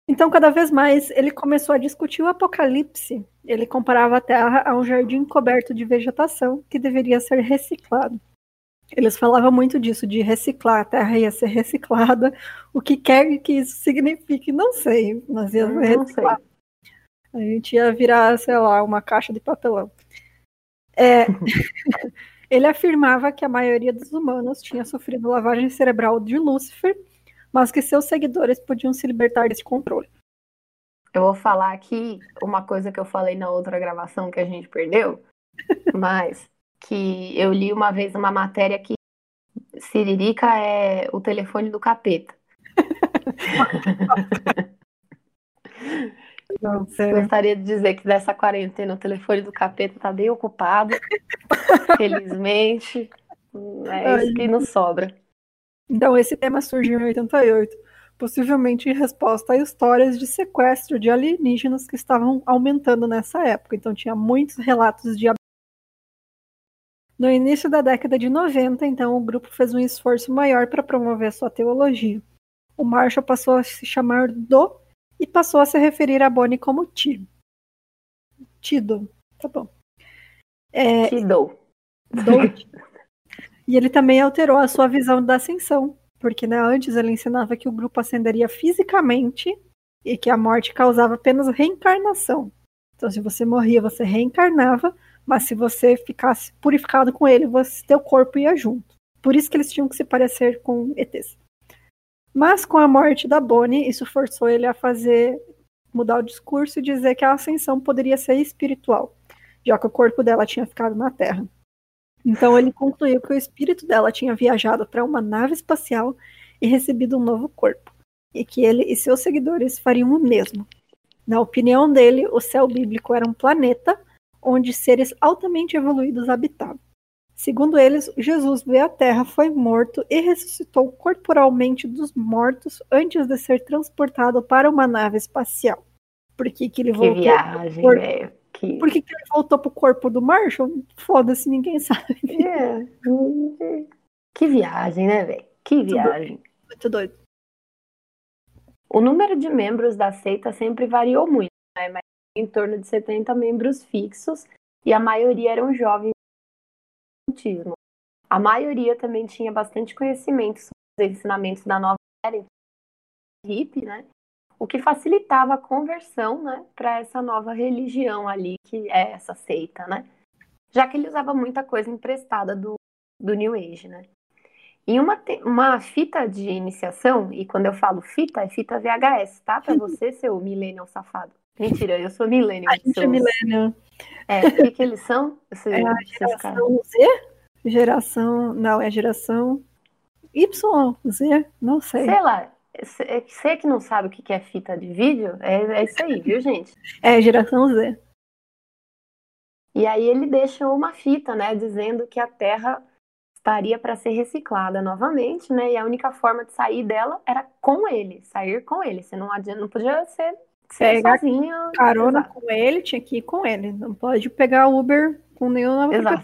Então, cada vez mais, ele começou a discutir o apocalipse. Ele comparava a Terra a um jardim coberto de vegetação que deveria ser reciclado. Eles falavam muito disso, de reciclar, a Terra ia ser reciclada. O que quer que isso signifique, não sei, mas ia ser reciclado. A gente ia virar, sei lá, uma caixa de papelão. É, ele afirmava que a maioria dos humanos tinha sofrido lavagem cerebral de Lúcifer, mas que seus seguidores podiam se libertar desse controle. Eu vou falar aqui uma coisa que eu falei na outra gravação que a gente perdeu, mas que eu li uma vez uma matéria que Siririca é o telefone do capeta. Não, Gostaria de dizer que nessa quarentena o telefone do capeta tá bem ocupado. Felizmente. É isso que nos sobra. Então, esse tema surgiu em 88, possivelmente em resposta a histórias de sequestro de alienígenas que estavam aumentando nessa época. Então, tinha muitos relatos de. No início da década de 90, então, o grupo fez um esforço maior para promover sua teologia. O Marshall passou a se chamar Do e passou a se referir a Bonnie como Ti. Tido. Tá bom. É, Tido. E ele também alterou a sua visão da ascensão, porque né, antes ele ensinava que o grupo ascenderia fisicamente e que a morte causava apenas reencarnação. Então, se você morria, você reencarnava, mas se você ficasse purificado com ele, você, teu corpo ia junto. Por isso que eles tinham que se parecer com ETs. Mas com a morte da Bonnie, isso forçou ele a fazer mudar o discurso e dizer que a ascensão poderia ser espiritual, já que o corpo dela tinha ficado na Terra. Então ele concluiu que o espírito dela tinha viajado para uma nave espacial e recebido um novo corpo, e que ele e seus seguidores fariam o mesmo. Na opinião dele, o céu bíblico era um planeta onde seres altamente evoluídos habitavam. Segundo eles, Jesus veio à Terra, foi morto e ressuscitou corporalmente dos mortos antes de ser transportado para uma nave espacial. Por que, que ele que voltou? Viagem, velho. Que... Por que, que ele voltou pro corpo do Marshall? Foda-se, ninguém sabe. É. Que viagem, né, velho? Que viagem. Muito doido. O número de membros da seita sempre variou muito, né? mas em torno de 70 membros fixos, e a maioria eram jovens. A maioria também tinha bastante conhecimento sobre os ensinamentos da nova era hippie, né? O que facilitava a conversão, né, para essa nova religião ali que é essa seita, né? Já que ele usava muita coisa emprestada do, do New Age, né? Em uma, uma fita de iniciação, e quando eu falo fita, é fita VHS, tá? Para você, seu millennial safado. Mentira, eu sou millennial. A gente é millennial. É, o que, que eles são? Você, é a geração Z? Geração. Não, é geração Y, Z? Não sei. Sei lá. Você que não sabe o que é fita de vídeo, é, é isso aí, viu, gente? É, geração Z. E aí ele deixa uma fita, né, dizendo que a Terra estaria para ser reciclada novamente, né? E a única forma de sair dela era com ele, sair com ele. Você não adianta, não podia ser pegar sozinho. Carona Exato. com ele, tinha que ir com ele. Não pode pegar Uber com nenhum Exato.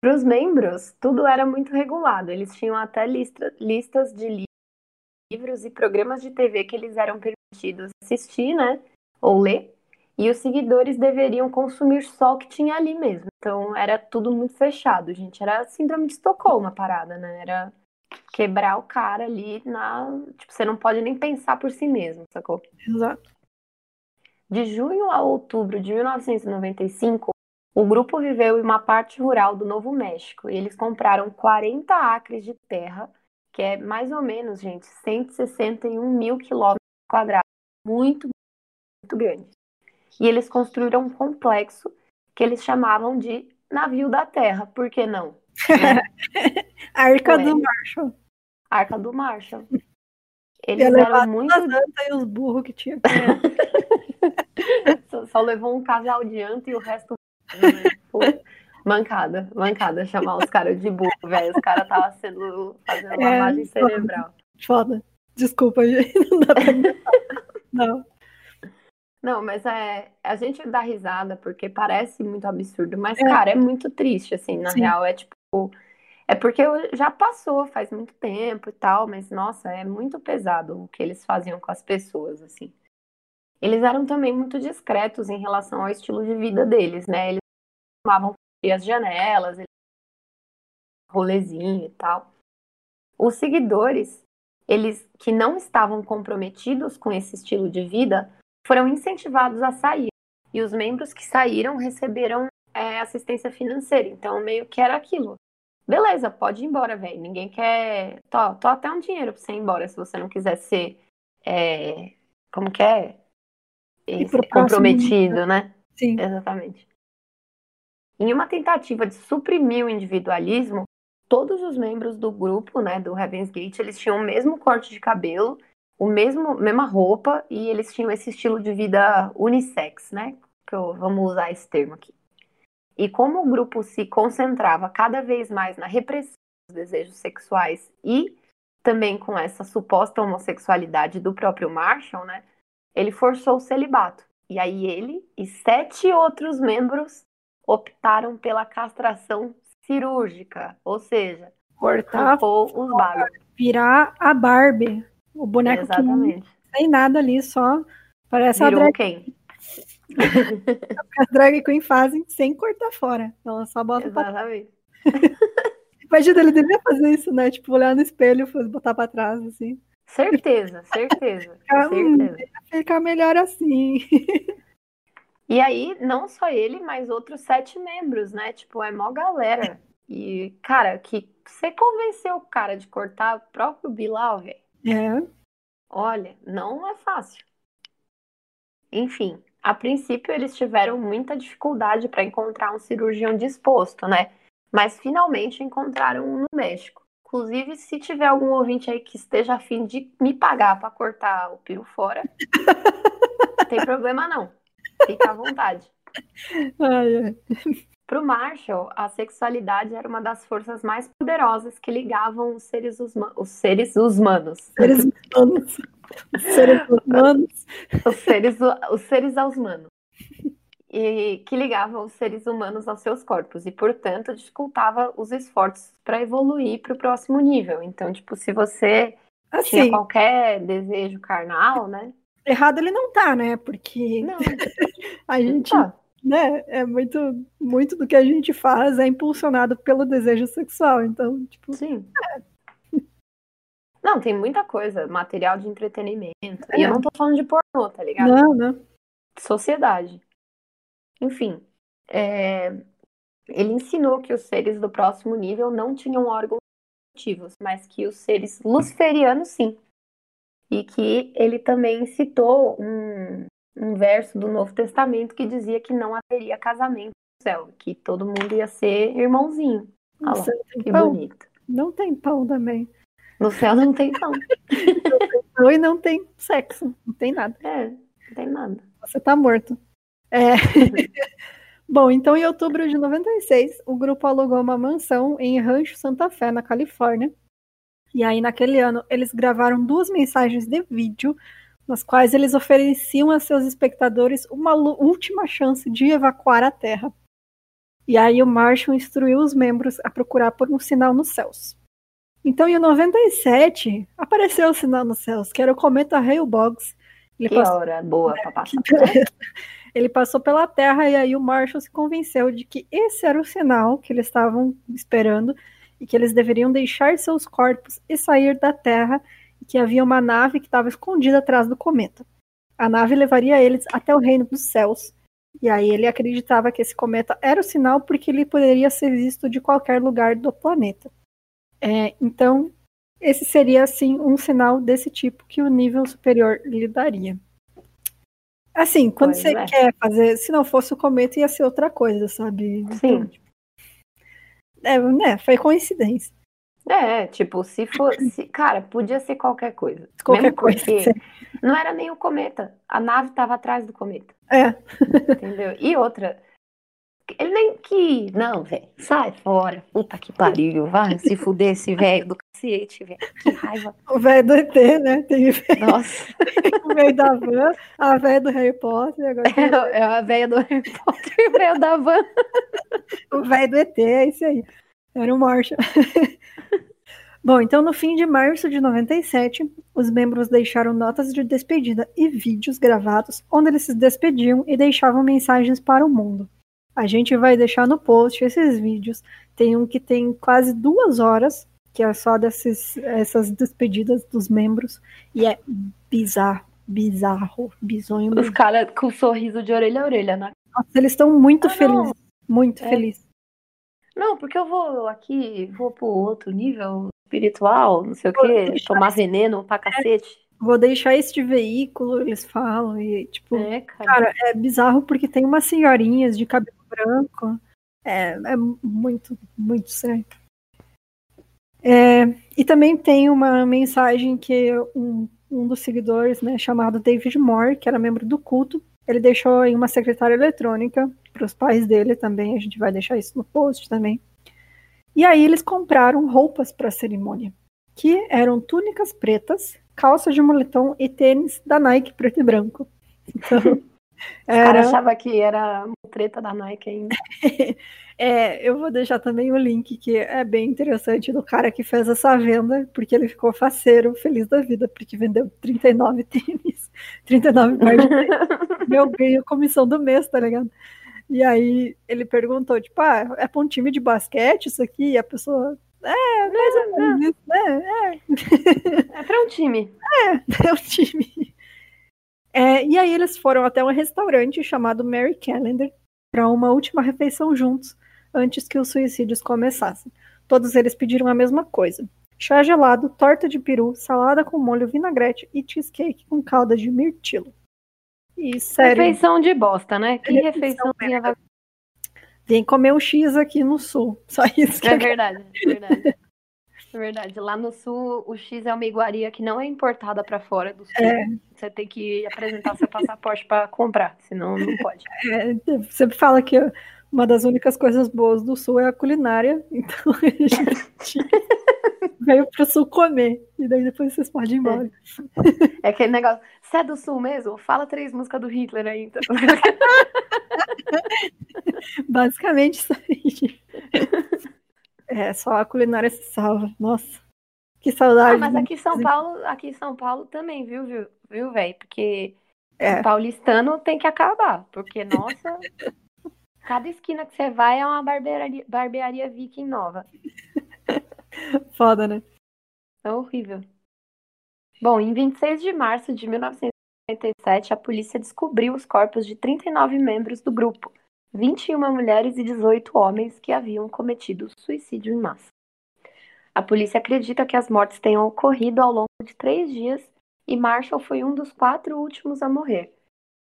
Para os membros, tudo era muito regulado. Eles tinham até lista, listas de livros e programas de TV que eles eram permitidos assistir, né? Ou ler. E os seguidores deveriam consumir só o que tinha ali mesmo. Então era tudo muito fechado, gente. Era síndrome de Estocolmo a parada, né? Era quebrar o cara ali na. Tipo, você não pode nem pensar por si mesmo, sacou? Exato. De junho a outubro de 1995, o grupo viveu em uma parte rural do Novo México e eles compraram 40 acres de terra, que é mais ou menos, gente, 161 mil quilômetros quadrados. Muito, muito grande. E eles construíram um complexo que eles chamavam de navio da terra, por que não? Arca do Marshall. Arca do Marshall. Eles eram muito. e os burros que tinha. só, só levou um casal de anta e o resto. mancada, mancada, chamar os caras de burro, velho. Os caras estavam sendo fazendo é, lavagem cerebral. Foda. Desculpa, gente. Não dá pra... Não. Não, mas é, a gente dá risada porque parece muito absurdo, mas, é. cara, é muito triste, assim, na Sim. real. É tipo. É porque já passou faz muito tempo e tal, mas, nossa, é muito pesado o que eles faziam com as pessoas, assim. Eles eram também muito discretos em relação ao estilo de vida deles, né? Eles tomavam as janelas, rolezinho e tal. Os seguidores, eles que não estavam comprometidos com esse estilo de vida, foram incentivados a sair. E os membros que saíram receberam é, assistência financeira. Então, meio que era aquilo. Beleza, pode ir embora, velho. Ninguém quer. Tô, tô até um dinheiro pra você ir embora se você não quiser ser. É... Como que é? Comprometido, né? Sim. Exatamente. Em uma tentativa de suprimir o individualismo, todos os membros do grupo, né, do Heaven's Gate, eles tinham o mesmo corte de cabelo o mesmo mesma roupa e eles tinham esse estilo de vida unissex, né? Que eu, vamos usar esse termo aqui. E como o grupo se concentrava cada vez mais na repressão dos desejos sexuais e também com essa suposta homossexualidade do próprio Marshall, né? Ele forçou o celibato. E aí ele e sete outros membros optaram pela castração cirúrgica, ou seja, cortar os bagos. Virar a Barbie. O boneco Exatamente. que não tem nada ali, só parece Virou a drag quem? as drag queen fazem sem cortar fora. Ela só bota Exatamente. Pra... Imagina, ele deveria fazer isso, né? Tipo, olhar no espelho e botar pra trás, assim. Certeza, certeza. Ficar, certeza. Ficar melhor assim. E aí, não só ele, mas outros sete membros, né? Tipo, é mó galera. E, cara, que você convenceu o cara de cortar o próprio Bilal, velho. É. Olha, não é fácil. Enfim, a princípio eles tiveram muita dificuldade para encontrar um cirurgião disposto, né? Mas finalmente encontraram um no México. Inclusive, se tiver algum ouvinte aí que esteja afim de me pagar para cortar o piro fora, não tem problema não. Fica à vontade. Ai, ai. Para o Marshall, a sexualidade era uma das forças mais poderosas que ligavam os seres, usma os seres humanos. Seres humanos. Os seres humanos. os, seres, os seres aos humanos. E que ligavam os seres humanos aos seus corpos e, portanto, dificultava os esforços para evoluir para o próximo nível. Então, tipo, se você Assim, tinha qualquer desejo carnal, né? errado ele não tá, né? Porque Não, a gente, tá. Né, é muito, muito do que a gente faz é impulsionado pelo desejo sexual. Então, tipo, Sim. Não, tem muita coisa, material de entretenimento. E É. eu não tô falando de pornô, tá ligado? não, não. Sociedade. Enfim, é, ele ensinou que os seres do próximo nível não tinham órgãos ativos, mas que os seres luciferianos sim. E que ele também citou um, um verso do Novo Testamento que dizia que não haveria casamento no céu, que todo mundo ia ser irmãozinho. Olha lá, não tem que pão. bonito. Não tem pão também. No céu não tem pão. Pão E não tem sexo. Não tem nada. É, não tem nada. Você tá morto. É. Bom, então em outubro de 96, o grupo alugou uma mansão em Rancho Santa Fé, na Califórnia. E aí, naquele ano, eles gravaram duas mensagens de vídeo, nas quais eles ofereciam a seus espectadores uma última chance de evacuar a Terra. E aí o Marshall instruiu os membros a procurar por um sinal nos céus. Então, em 97, apareceu o sinal nos céus, que era o cometa Hale-Box. Que passou hora boa pra passar. beleza. Ele passou pela Terra e aí o Marshall se convenceu de que esse era o sinal que eles estavam esperando e que eles deveriam deixar seus corpos e sair da Terra que havia uma nave que estava escondida atrás do cometa. A nave levaria eles até o reino dos céus. E aí ele acreditava que esse cometa era o sinal porque ele poderia ser visto de qualquer lugar do planeta. É, então, esse seria assim um sinal desse tipo que o nível superior lhe daria. Assim, quando Pois você é. quer fazer, se não fosse o cometa, ia ser outra coisa, sabe? Sim. tipo, é, né? Foi coincidência. É, tipo, se fosse. Cara, podia ser qualquer coisa. Qualquer Mesmo coisa. porque não era nem o cometa. A nave tava atrás do cometa. É, Entendeu? E outra. Ele nem que. Não, velho. Sai fora. Puta que pariu. Vai se fuder esse velho do cacete, velho. Que raiva. o velho do ET, né? Tem Nossa. o velho da van, a velha do Harry Potter, agora tem É a velha do Harry Potter e o velho da van. o velho do ET, é isso aí. Era o Marshall. Bom, então no fim de março de 97, os membros deixaram notas de despedida e vídeos gravados onde eles se despediam e deixavam mensagens para o mundo. A gente vai deixar no post esses vídeos. Tem um que tem quase duas horas, que é só dessas essas despedidas dos membros, e é bizarro, bizarro, bizonho. Os caras com sorriso de orelha a orelha, né? Nossa, eles estão muito Ah, não. felizes, muito É. felizes. Não, porque eu vou aqui, vou pro outro nível espiritual, não sei o Vou quê, deixar tomar veneno pra cacete. Vou deixar este veículo, eles falam, e tipo, É, cara. cara, é bizarro porque tem umas senhorinhas de cabelo branco. É, é muito, muito estranho. É, e também tem uma mensagem que um, um dos seguidores, né, chamado David Moore, que era membro do culto, ele deixou em uma secretária eletrônica para os pais dele também. A gente vai deixar isso no post também. E aí eles compraram roupas para a cerimônia, que eram túnicas pretas, calças de moletom e tênis da Nike preto e branco. Então, era, achavam que era treta da Nike ainda. é, eu vou deixar também o link que é bem interessante do cara que fez essa venda, porque ele ficou faceiro, feliz da vida, porque vendeu 39 tênis, 39 pares de tênis. Meu ganho comissão do mês, tá ligado? E aí ele perguntou, tipo, ah, é pra um time de basquete isso aqui? E a pessoa, é, mais ou menos isso, né? É, É pra um time. é o time. É, e aí eles foram até um restaurante chamado Mary Calendar para uma última refeição juntos, antes que os suicídios começassem. Todos eles pediram a mesma coisa. Chá gelado, torta de peru, salada com molho vinagrete e cheesecake com calda de mirtilo. E sério, Refeição de bosta, né? Que Refeição refeiçãozinha vai... vem comer um X aqui no sul. Só isso que É eu verdade, é verdade. É verdade. Lá no sul, o X é uma iguaria que não é importada pra fora do sul. É. Você tem que apresentar seu passaporte pra comprar, senão não pode. É, sempre fala que uma das únicas coisas boas do sul é a culinária, então a gente veio pro sul comer, e daí depois vocês podem ir embora. É aquele negócio. Você é do sul mesmo? Fala três músicas do Hitler aí, então. Basicamente isso aí. É, só a culinária se salva. Nossa, Que saudade. Ah, mas aqui em São Paulo, aqui em São Paulo também, viu, viu, viu, velho? Porque É. paulistano tem que acabar, porque nossa, cada esquina que você vai é uma barbearia, barbearia viking nova. Foda, né? É horrível. Bom, em 26 de março de 1957, a polícia descobriu os corpos de 39 membros do grupo, 21 mulheres e 18 homens que haviam cometido suicídio em massa. A polícia acredita que as mortes tenham ocorrido ao longo de três dias e Marshall foi um dos quatro últimos a morrer.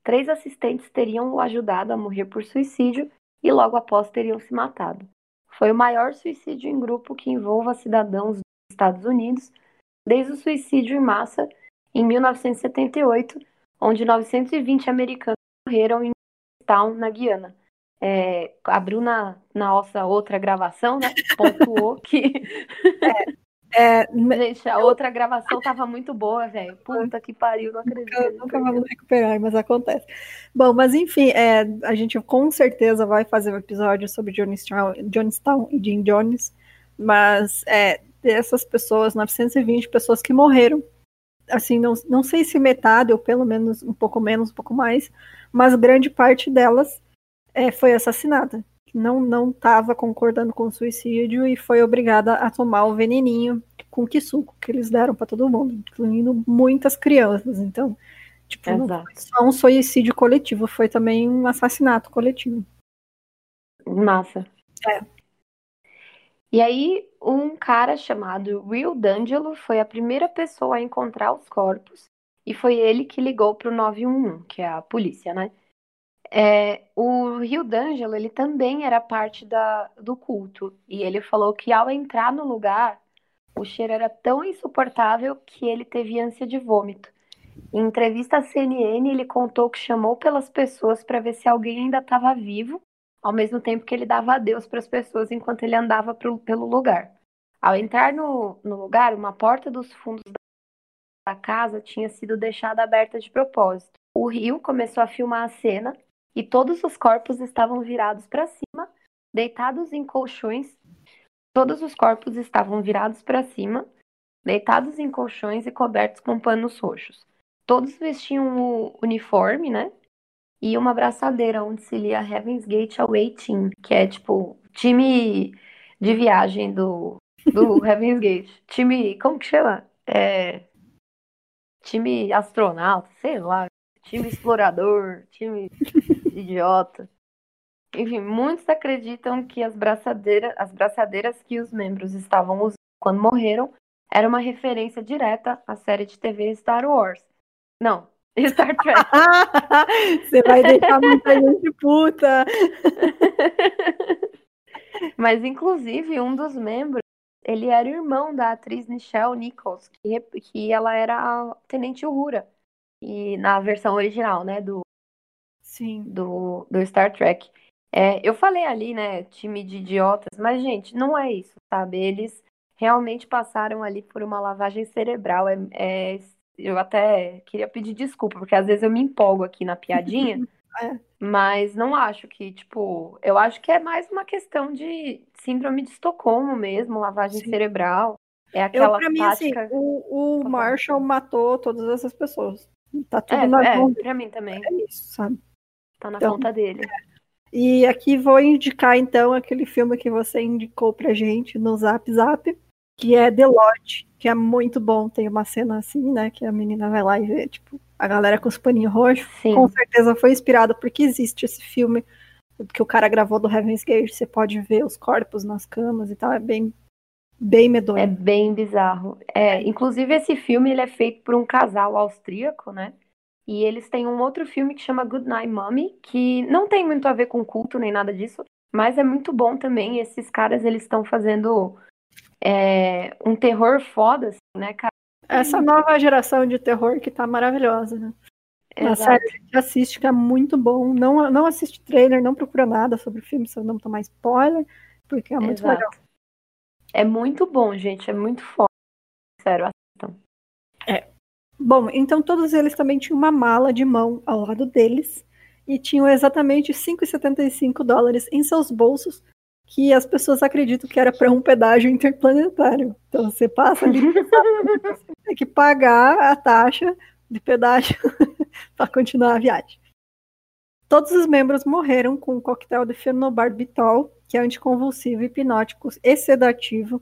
Três assistentes teriam o ajudado a morrer por suicídio e logo após teriam se matado. Foi o maior suicídio em grupo que envolva cidadãos dos Estados Unidos desde o suicídio em massa em 1978, onde 920 americanos morreram em Town, na Guiana. É, a na nossa outra gravação, né, pontuou que É, Gente, a outra gravação tava muito boa, velho. Puta que pariu, não acredito. Nunca, nunca vamos recuperar, mas acontece. Bom, mas enfim, é, a gente com certeza vai fazer um episódio sobre Jonestown, Jonestown e Jim Jones, mas é, dessas pessoas, 920 pessoas que morreram, assim, não, não sei se metade, ou pelo menos um pouco menos, um pouco mais, mas grande parte delas é, foi assassinada. Não não estava concordando com o suicídio e foi obrigada a tomar o veneninho com que suco que eles deram para todo mundo, incluindo muitas crianças. Então, tipo, não Exato. foi só um suicídio coletivo, foi também um assassinato coletivo. Massa. É. E aí, um cara chamado Will D'Angelo foi a primeira pessoa a encontrar os corpos e foi ele que ligou pro 911, que é a polícia, né? É, o Rio D'Angelo, ele também era parte da, do culto e ele falou que ao entrar no lugar, o cheiro era tão insuportável que ele teve ânsia de vômito. Em entrevista à CNN, ele contou que chamou pelas pessoas para ver se alguém ainda estava vivo, ao mesmo tempo que ele dava adeus para as pessoas enquanto ele andava pro- pelo lugar. Ao entrar no, no lugar, uma porta dos fundos da casa tinha sido deixada aberta de propósito. O Rio começou a filmar a cena e todos os corpos estavam virados para cima, deitados em colchões. Todos os corpos estavam virados para cima, deitados em colchões e cobertos com panos roxos. Todos vestiam o uniforme, né? E uma braçadeira onde se lia Heaven's Gate Away Team, que é tipo time de viagem do, do Heaven's Gate. Time, como que chama? É, time astronauta, sei lá. Time explorador, time idiota. Enfim, muitos acreditam que as braçadeiras, as braçadeiras que os membros estavam usando quando morreram era uma referência direta à série de TV Star Wars. Não, Star Trek. Você vai deixar muita gente puta. Mas, inclusive, um dos membros, ele era irmão da atriz Nichelle Nichols, que, que ela era a Tenente Uhura. E na versão original, né, do, Sim. do, do Star Trek. É, eu falei ali, né, time de idiotas, mas, gente, não é isso, sabe? Eles realmente passaram ali por uma lavagem cerebral. É, é- eu até queria pedir desculpa, porque às vezes eu me empolgo aqui na piadinha, É. mas não acho que, tipo, eu acho que é mais uma questão de síndrome de Estocolmo mesmo, lavagem Sim. cerebral. É Eu, aquela pra mim, assim, tática. o, o bom. Marshall matou todas essas pessoas. Tá tudo É, na é, mão pra mim também. é isso, sabe? Tá na Então, conta dele. E aqui vou indicar, então, aquele filme que você indicou pra gente no Zap Zap, que é The Lodge, que é muito bom. Tem uma cena assim, né, que a menina vai lá e vê, tipo, a galera com os paninhos roxos. Sim. Com certeza foi inspirado, porque existe esse filme que o cara gravou do Heaven's Gate, você pode ver os corpos nas camas e tal, é bem, bem É medonho. bem bizarro. É, inclusive esse filme ele é feito por um casal austríaco, né? E eles têm um outro filme que chama Good Night Mommy, que não tem muito a ver com culto nem nada disso, mas é muito bom também. Esses caras eles estão fazendo é, um terror foda, assim, né, cara? Essa nova geração de terror que tá maravilhosa, né? Exato. série a gente assiste, que é muito bom. Não, não assiste trailer, não procura nada sobre o filme, se eu não tomar spoiler, porque é muito Exato. legal. É muito bom, gente. É muito foda. Sério, assistam. Bom, então todos eles também tinham uma mala de mão ao lado deles e tinham exatamente 5,75 dólares em seus bolsos, que as pessoas acreditam que era para um pedágio interplanetário. Então você passa ali, você tem que pagar a taxa de pedágio para continuar a viagem. Todos os membros morreram com um coquetel de fenobarbital, que é anticonvulsivo, hipnótico e sedativo,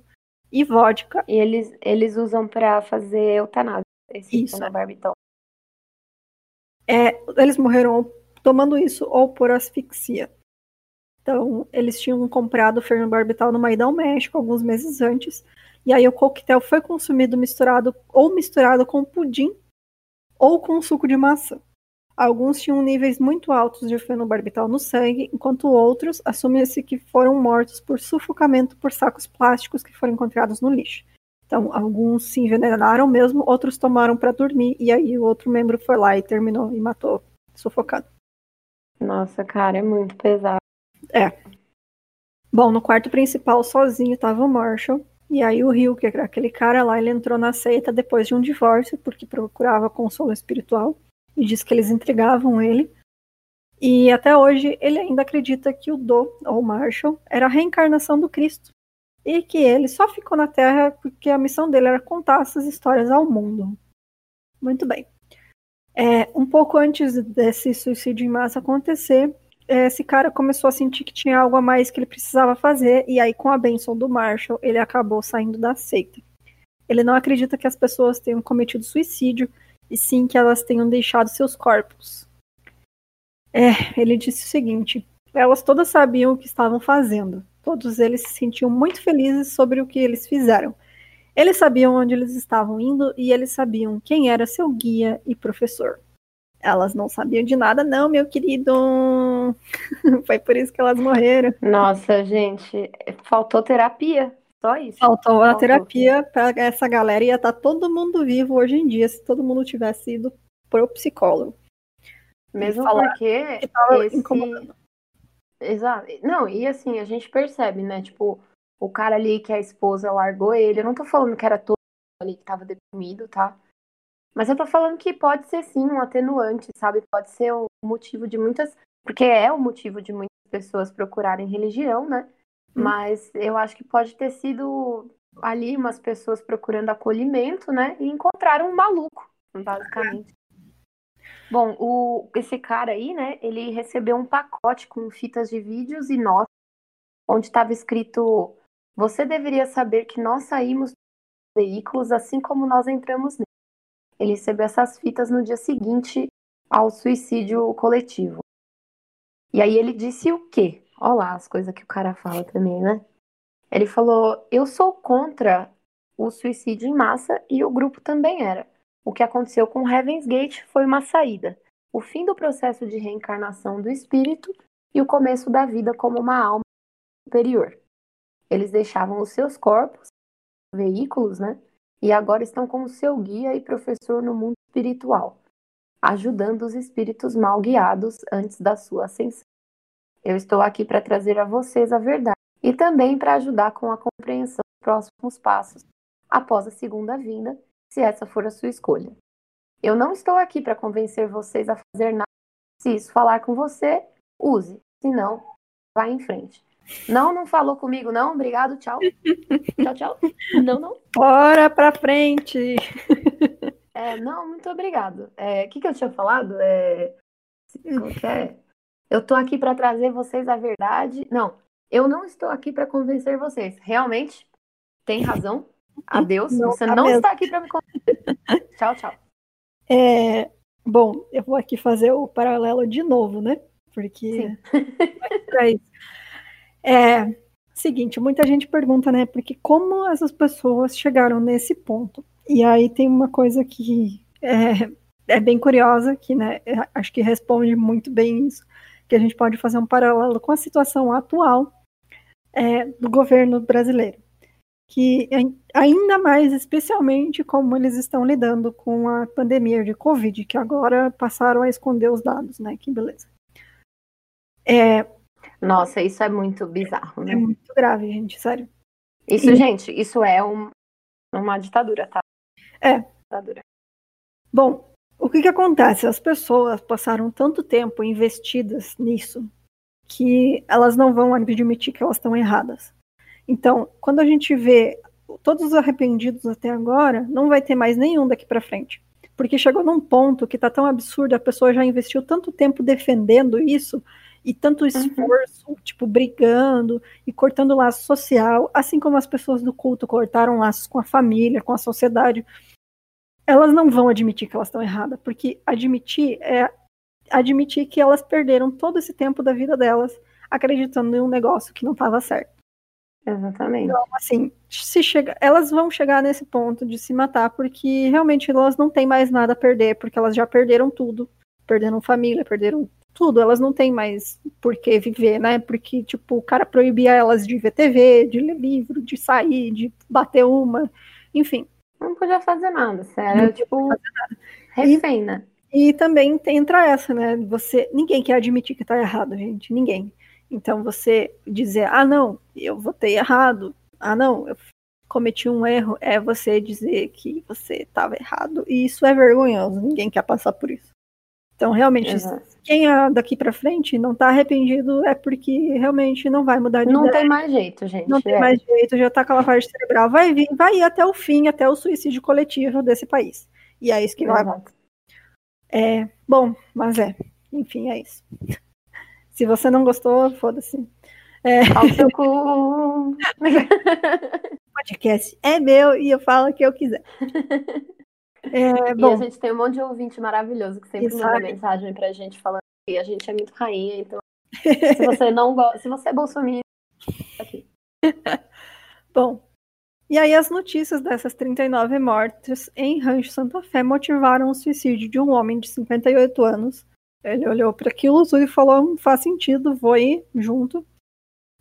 e vodka. E eles, eles usam para fazer eutanásia, esse Isso. É, eles morreram tomando isso ou por asfixia. Então, eles tinham comprado o fenobarbital no Maidão, México, alguns meses antes. E aí o coquetel foi consumido misturado ou misturado com pudim ou com suco de maçã. Alguns tinham níveis muito altos de fenobarbital no sangue, enquanto outros assumia-se que foram mortos por sufocamento por sacos plásticos que foram encontrados no lixo. Então, alguns se envenenaram mesmo, outros tomaram para dormir, e aí o outro membro foi lá e terminou e matou, sufocado. Nossa, cara, é muito pesado. É. Bom, no quarto principal, sozinho, estava o Marshall. E aí o Rio, que era aquele cara lá, ele entrou na seita depois de um divórcio, porque procurava consolo espiritual. E disse que eles entregavam ele. E até hoje ele ainda acredita que o Do, ou Marshall, era a reencarnação do Cristo. E que ele só ficou na Terra porque a missão dele era contar essas histórias ao mundo. Muito bem. É, um pouco antes desse suicídio em massa acontecer, esse cara começou a sentir que tinha algo a mais que ele precisava fazer, e aí, com a benção do Marshall, ele acabou saindo da seita. Ele não acredita que as pessoas tenham cometido suicídio, e sim que elas tenham deixado seus corpos. É, ele disse o seguinte: elas todas sabiam o que estavam fazendo. Todos eles se sentiam muito felizes sobre o que eles fizeram. Eles sabiam onde eles estavam indo e eles sabiam quem era seu guia e professor. Elas não sabiam de nada, não, meu querido. Foi por isso que elas morreram. Nossa, gente, faltou terapia. Só isso. Faltou a terapia para essa galera. Ia estar todo mundo vivo hoje em dia se todo mundo tivesse ido pro psicólogo. Mesmo porque esse... Exato. Não, e assim, a gente percebe, né? Tipo, o cara ali que a esposa largou ele. Eu não tô falando que era todo ali que tava deprimido, tá? Mas eu tô falando que pode ser sim um atenuante, sabe? Pode ser um motivo de muitas. Porque é o motivo de muitas pessoas procurarem religião, né? Hum. Mas eu acho que pode ter sido ali umas pessoas procurando acolhimento, né? E encontraram um maluco, basicamente. Bom, o, esse cara aí, né? Ele recebeu um pacote com fitas de vídeos e notas, onde estava escrito: Você deveria saber que nós saímos dos veículos assim como nós entramos neles. Ele recebeu essas fitas no dia seguinte ao suicídio coletivo. E aí ele disse o quê? Olha lá as coisas que o cara fala também, né? Ele falou: Eu sou contra o suicídio em massa e o grupo também era. O que aconteceu com Heaven's Gate foi uma saída, o fim do processo de reencarnação do espírito e o começo da vida como uma alma superior. Eles deixavam os seus corpos, veículos, né? E agora estão como seu guia e professor no mundo espiritual, ajudando os espíritos mal guiados antes da sua ascensão. Eu estou aqui para trazer a vocês a verdade e também para ajudar com a compreensão dos próximos passos após a segunda vinda, se essa for a sua escolha. Eu não estou aqui para convencer vocês a fazer nada. Se isso falar com você, use. Se não, vá em frente. Não, não falou comigo, não. Obrigado, tchau. tchau, tchau. Não, não. Bora pra frente! É, não, muito obrigado. É, O que, que eu tinha falado? É, é? Eu tô aqui para trazer vocês a verdade. Não, eu não estou aqui para convencer vocês. Realmente, tem razão. Adeus. Não Você tá não está aqui para me convencer. tchau, tchau. É, bom, eu vou aqui fazer o paralelo de novo, né? Porque Sim. é isso. É, seguinte, muita gente pergunta, né? Porque como essas pessoas chegaram nesse ponto? E aí tem uma coisa que é, é bem curiosa, que né, é, acho que responde muito bem isso, que a gente pode fazer um paralelo com a situação atual é, do governo brasileiro. Que ai- ainda mais, especialmente, como eles estão lidando com a pandemia de Covid, que agora passaram a esconder os dados, né? Que beleza. É, Nossa, isso é muito bizarro, é né? muito grave, gente, sério. Isso, E- gente, isso é um- uma ditadura, tá? É. Ditadura. Bom, o que que acontece? As pessoas passaram tanto tempo investidas nisso que elas não vão admitir que elas estão erradas. Então, quando a gente vê todos os arrependidos até agora, não vai ter mais nenhum daqui para frente. Porque chegou num ponto que tá tão absurdo, a pessoa já investiu tanto tempo defendendo isso, e tanto uhum. esforço, uhum. tipo, brigando e cortando laço social, assim como as pessoas do culto cortaram laços com a família, com a sociedade. Elas não vão admitir que elas estão erradas, porque admitir é admitir que elas perderam todo esse tempo da vida delas acreditando em um negócio que não estava certo. Exatamente. Então, assim, se chega, elas vão chegar nesse ponto de se matar porque realmente elas não têm mais nada a perder, porque elas já perderam tudo. Perderam família, perderam tudo. Elas não têm mais por que viver, né? Porque, tipo, o cara proibia elas de ver TV, de ler livro, de sair, de bater uma, enfim. Não podia fazer nada, sério. Não tipo, refém, né? E também entra essa, né? Você, ninguém quer admitir que tá errado, gente, ninguém. Então você dizer, ah, não, eu votei errado, ah, não, eu cometi um erro, é você dizer que você estava errado. E isso é vergonhoso, ninguém quer passar por isso. Então, realmente, uhum. quem é daqui para frente não está arrependido é porque realmente não vai mudar de Não ideia. tem mais jeito, gente. Não é. tem mais jeito, já está com a lavagem cerebral. Vai vir, vai ir até o fim, até o suicídio coletivo desse país. E é isso que vai acontecer. É, bom, mas é. Enfim, é isso. Se você não gostou, foda-se. É... Ao seu cu. podcast é meu e eu falo o que eu quiser. É, bom, e a gente tem um monte de ouvinte maravilhoso que sempre manda mensagem pra gente falando que a gente é muito rainha, então se você não gosta, se você é bolsominion, aqui. bom, e aí as notícias dessas 39 mortes em Rancho Santa Fé motivaram o suicídio de um homem de 58 anos ele olhou para aquilo e falou: faz sentido, vou ir junto.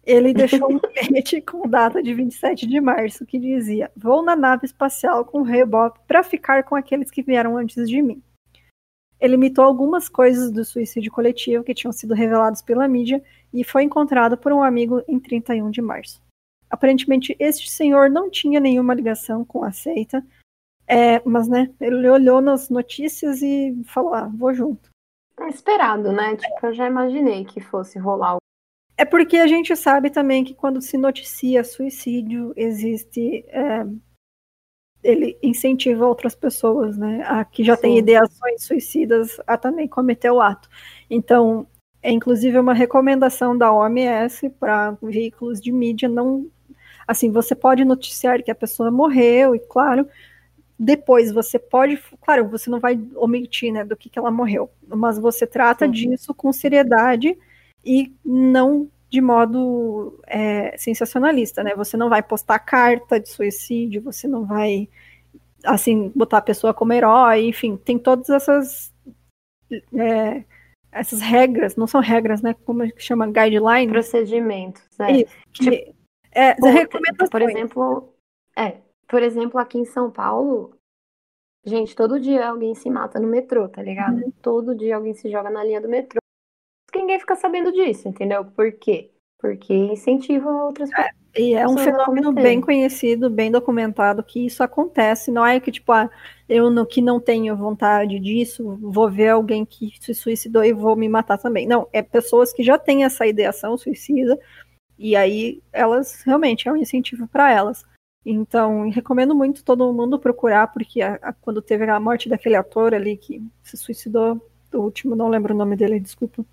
Ele deixou um bilhete com data de 27 de março que dizia: Vou na nave espacial com o rei Bob para ficar com aqueles que vieram antes de mim. Ele imitou algumas coisas do suicídio coletivo que tinham sido revelados pela mídia e foi encontrado por um amigo em 31 de março. Aparentemente, este senhor não tinha nenhuma ligação com a seita, é, mas né, ele olhou nas notícias e falou: ah, vou junto. É esperado, né? Tipo, eu já imaginei que fosse rolar. É porque a gente sabe também que quando se noticia suicídio, existe. É, ele incentiva outras pessoas, né? A que já Sim. tem ideações suicidas a também cometer o ato. Então, é inclusive uma recomendação da OMS para veículos de mídia não. Assim, você pode noticiar que a pessoa morreu, e claro, depois você pode, claro, você não vai omitir, né, do que, que ela morreu, mas você trata Sim. disso com seriedade e não de modo é, sensacionalista, né? Você não vai postar carta de suicídio, você não vai, assim, botar a pessoa como herói, enfim, tem todas essas é, essas regras, não são regras, né? Como que chama? Guidelines? Procedimentos, é. Que, tipo, é, por, por exemplo, é, por exemplo, aqui em São Paulo, gente, todo dia alguém se mata no metrô, tá ligado? Uhum. Todo dia alguém se joga na linha do metrô. Ninguém fica sabendo disso, entendeu? Por quê? Porque incentiva outras pessoas. É, e é um fenômeno bem conhecido, bem documentado, que isso acontece. Não é que, tipo, ah, eu no, que não tenho vontade disso, vou ver alguém que se suicidou e vou me matar também. Não, é pessoas que já têm essa ideação suicida, e aí elas realmente é um incentivo para elas. Então, recomendo muito todo mundo procurar, porque a, a, quando teve a morte daquele ator ali que se suicidou, o último, não lembro o nome dele, desculpa.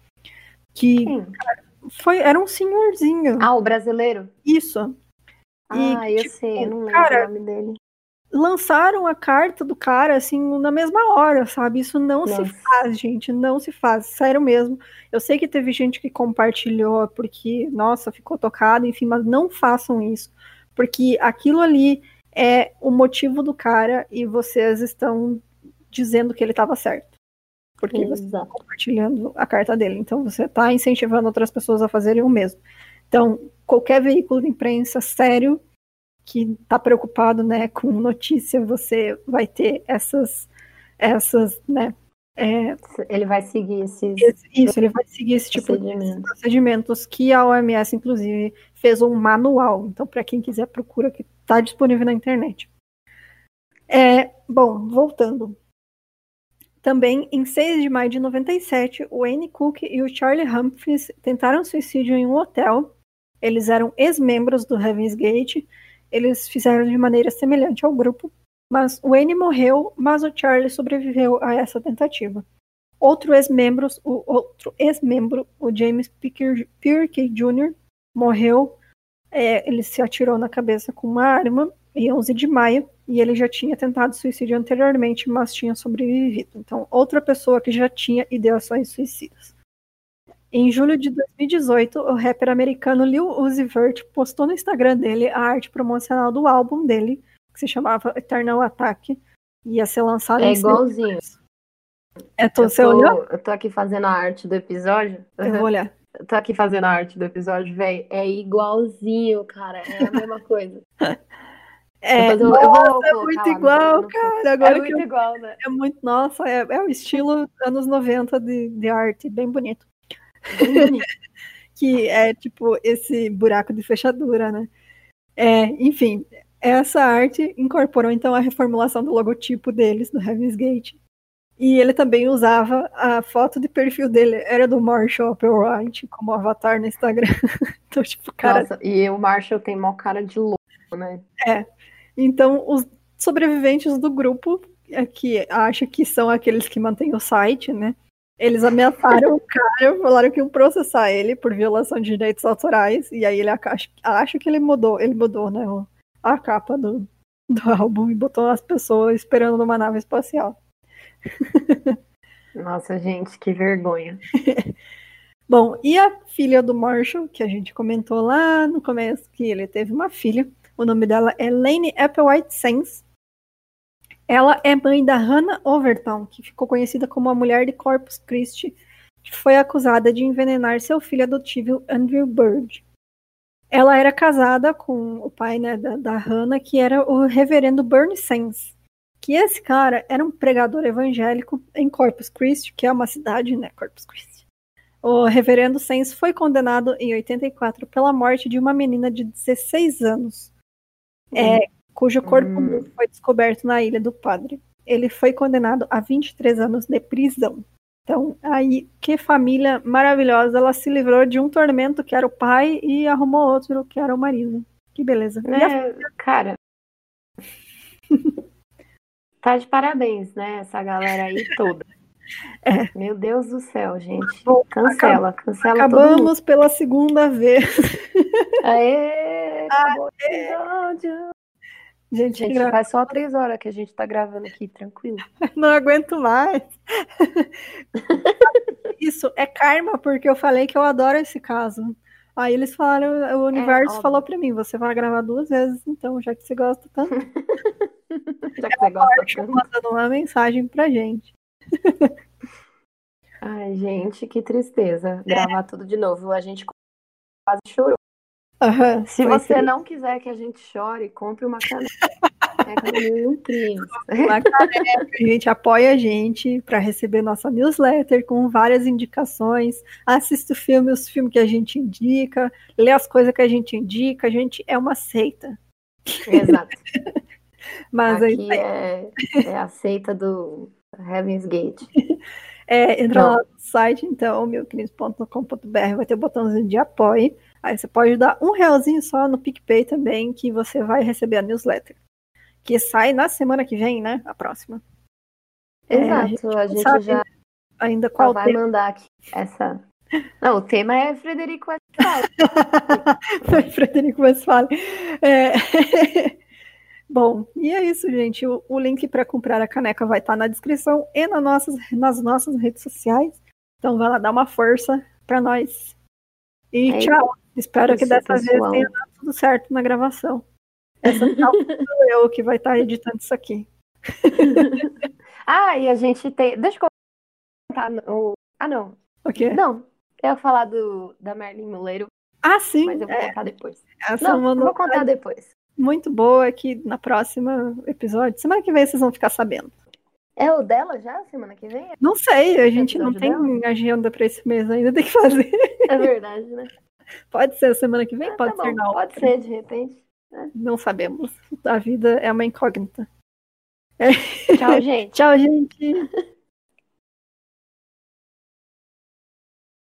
Que cara, foi, era um senhorzinho. Ah, o brasileiro? Isso. Ah, e, eu tipo, sei, eu não lembro cara, o nome dele. Lançaram a carta do cara assim na mesma hora, sabe? Isso não Nossa. se faz, gente, não se faz, sério mesmo. Eu sei que teve gente que compartilhou porque, nossa, ficou tocado, enfim, mas não façam isso porque aquilo ali é o motivo do cara e vocês estão dizendo que ele estava certo. Porque Exato. você está compartilhando a carta dele. Então você está incentivando outras pessoas a fazerem o mesmo. Então, qualquer veículo de imprensa sério que está preocupado né, com notícia, você vai ter essas, essas né, é, ele vai seguir esses. Isso, ele vai seguir esse tipo de procedimentos que a OMS, inclusive, fez um manual. Então, para quem quiser, procura que está disponível na internet. É, bom, voltando. Também, em 6 de maio de 97, o Wayne Cook e o Charlie Humphries tentaram suicídio em um hotel. Eles eram ex-membros do Heaven's Gate. Eles fizeram de maneira semelhante ao grupo, mas o Wayne morreu, mas o Charlie sobreviveu a essa tentativa. Outro ex-membro, o outro ex-membro, o James Pierke Jr., morreu. É, ele se atirou na cabeça com uma arma em 11 de maio e ele já tinha tentado suicídio anteriormente, mas tinha sobrevivido. Então, outra pessoa que já tinha ideações suicidas. Em julho de 2018, o rapper americano Lil Uzi Vert postou no Instagram dele a arte promocional do álbum dele, que se chamava Eternal Attack, ia ser lançado é em igualzinho. É, tô, eu, você tô, olhou? eu tô aqui fazendo a arte do episódio. Eu vou olhar. Eu tô aqui fazendo a arte do episódio, velho. É igualzinho, cara. É a mesma coisa. É, eu, nossa, eu vou é muito igual, cara. Agora é muito eu, igual, né? É muito, nossa, é, é o estilo anos 90 de, de arte, bem bonito. que é tipo esse buraco de fechadura, né? É, enfim, essa arte incorporou então a reformulação do logotipo deles, do Heaven's Gate. E ele também usava a foto de perfil dele, era do Marshall Applewhite, como avatar no Instagram. então, tipo, cara. Nossa, e o Marshall tem mó cara de louco, né? É. Então, os sobreviventes do grupo, é, que acho que são aqueles que mantêm o site, né? Eles ameaçaram o cara, falaram que iam processar ele por violação de direitos autorais, e aí ele acha, acho que ele mudou, ele mudou, né, a capa do, do álbum e botou as pessoas esperando numa nave espacial. Nossa, gente, que vergonha. Bom, e a filha do Marshall, que a gente comentou lá no começo, que ele teve uma filha, o nome dela é Lane Applewhite Sands, ela é mãe da Hannah Overton, que ficou conhecida como a mulher de Corpus Christi, que foi acusada de envenenar seu filho adotivo Andrew Bird. Ela era casada com o pai né, da, da Hannah, que era o reverendo Bernie Sands. Que esse cara era um pregador evangélico em Corpus Christi, que é uma cidade, né? Corpus Christi. O reverendo Sands foi condenado em 84 pela morte de uma menina de 16 anos. É, uhum cujo corpo hum. foi descoberto na Ilha do Padre. Ele foi condenado a 23 anos de prisão. Então, aí, que família maravilhosa. Ela se livrou de um tormento que era o pai e arrumou outro que era o marido. Que beleza. É, cara. tá de parabéns, né? Essa galera aí toda. É. Meu Deus do céu, gente. Bom, cancela, cancela Acabamos pela segunda vez. Aê, acabou Gente, gente gra... faz só três horas que a gente tá gravando aqui, tranquilo. Não aguento mais. Isso é karma, porque eu falei que eu adoro esse caso. Aí eles falaram, o universo é, falou pra mim, você vai gravar duas vezes, então, já que você gosta tanto. já que você gosta tanto. mandando uma mensagem pra gente. Ai, gente, que tristeza. Gravar é. tudo de novo. A gente quase chorou. Uhum, Se você ser. não quiser que a gente chore, compre uma caneca. uma caneca, a gente apoia a gente para receber nossa newsletter com várias indicações. Assista o filme, os filmes que a gente indica, lê as coisas que a gente indica. A gente é uma seita. Exato. Mas Aqui é, é a seita do Heaven's Gate. É, entra Não. lá no site, então, milcrimes.com.br, vai ter o botãozinho de apoio. Aí você pode dar um realzinho só no PicPay também, que você vai receber a newsletter. Que sai na semana que vem, né? A próxima. Exato, é, a gente, a gente já ainda qual vai tema. mandar aqui essa. Não, o tema é Frederico Westphal. Frederico Westphal. É... Bom, e é isso, gente. O, o link para comprar a caneca vai estar tá na descrição e nas nossas, nas nossas redes sociais. Então vai lá dar uma força para nós. E é tchau. Espero que dessa pessoal. vez tenha dado tudo certo na gravação. Essa não sou eu que vai estar editando isso aqui. ah, e a gente tem. Deixa eu contar. O... Ah, não. O quê? Não. Eu ia falar do, da Merlin Muleiro. Ah, sim. Mas eu vou é. contar depois. Essa não, eu vou contar depois. Muito boa que na próxima episódio. Semana que vem vocês vão ficar sabendo. É o dela já, semana que vem? Não sei, a gente não tem dela? agenda para esse mês ainda, tem que fazer. É verdade, né? Pode ser semana que vem, ah, pode tá ser não. Pode ser, de repente. É. Não sabemos. A vida é uma incógnita. Tchau, gente. Tchau, gente.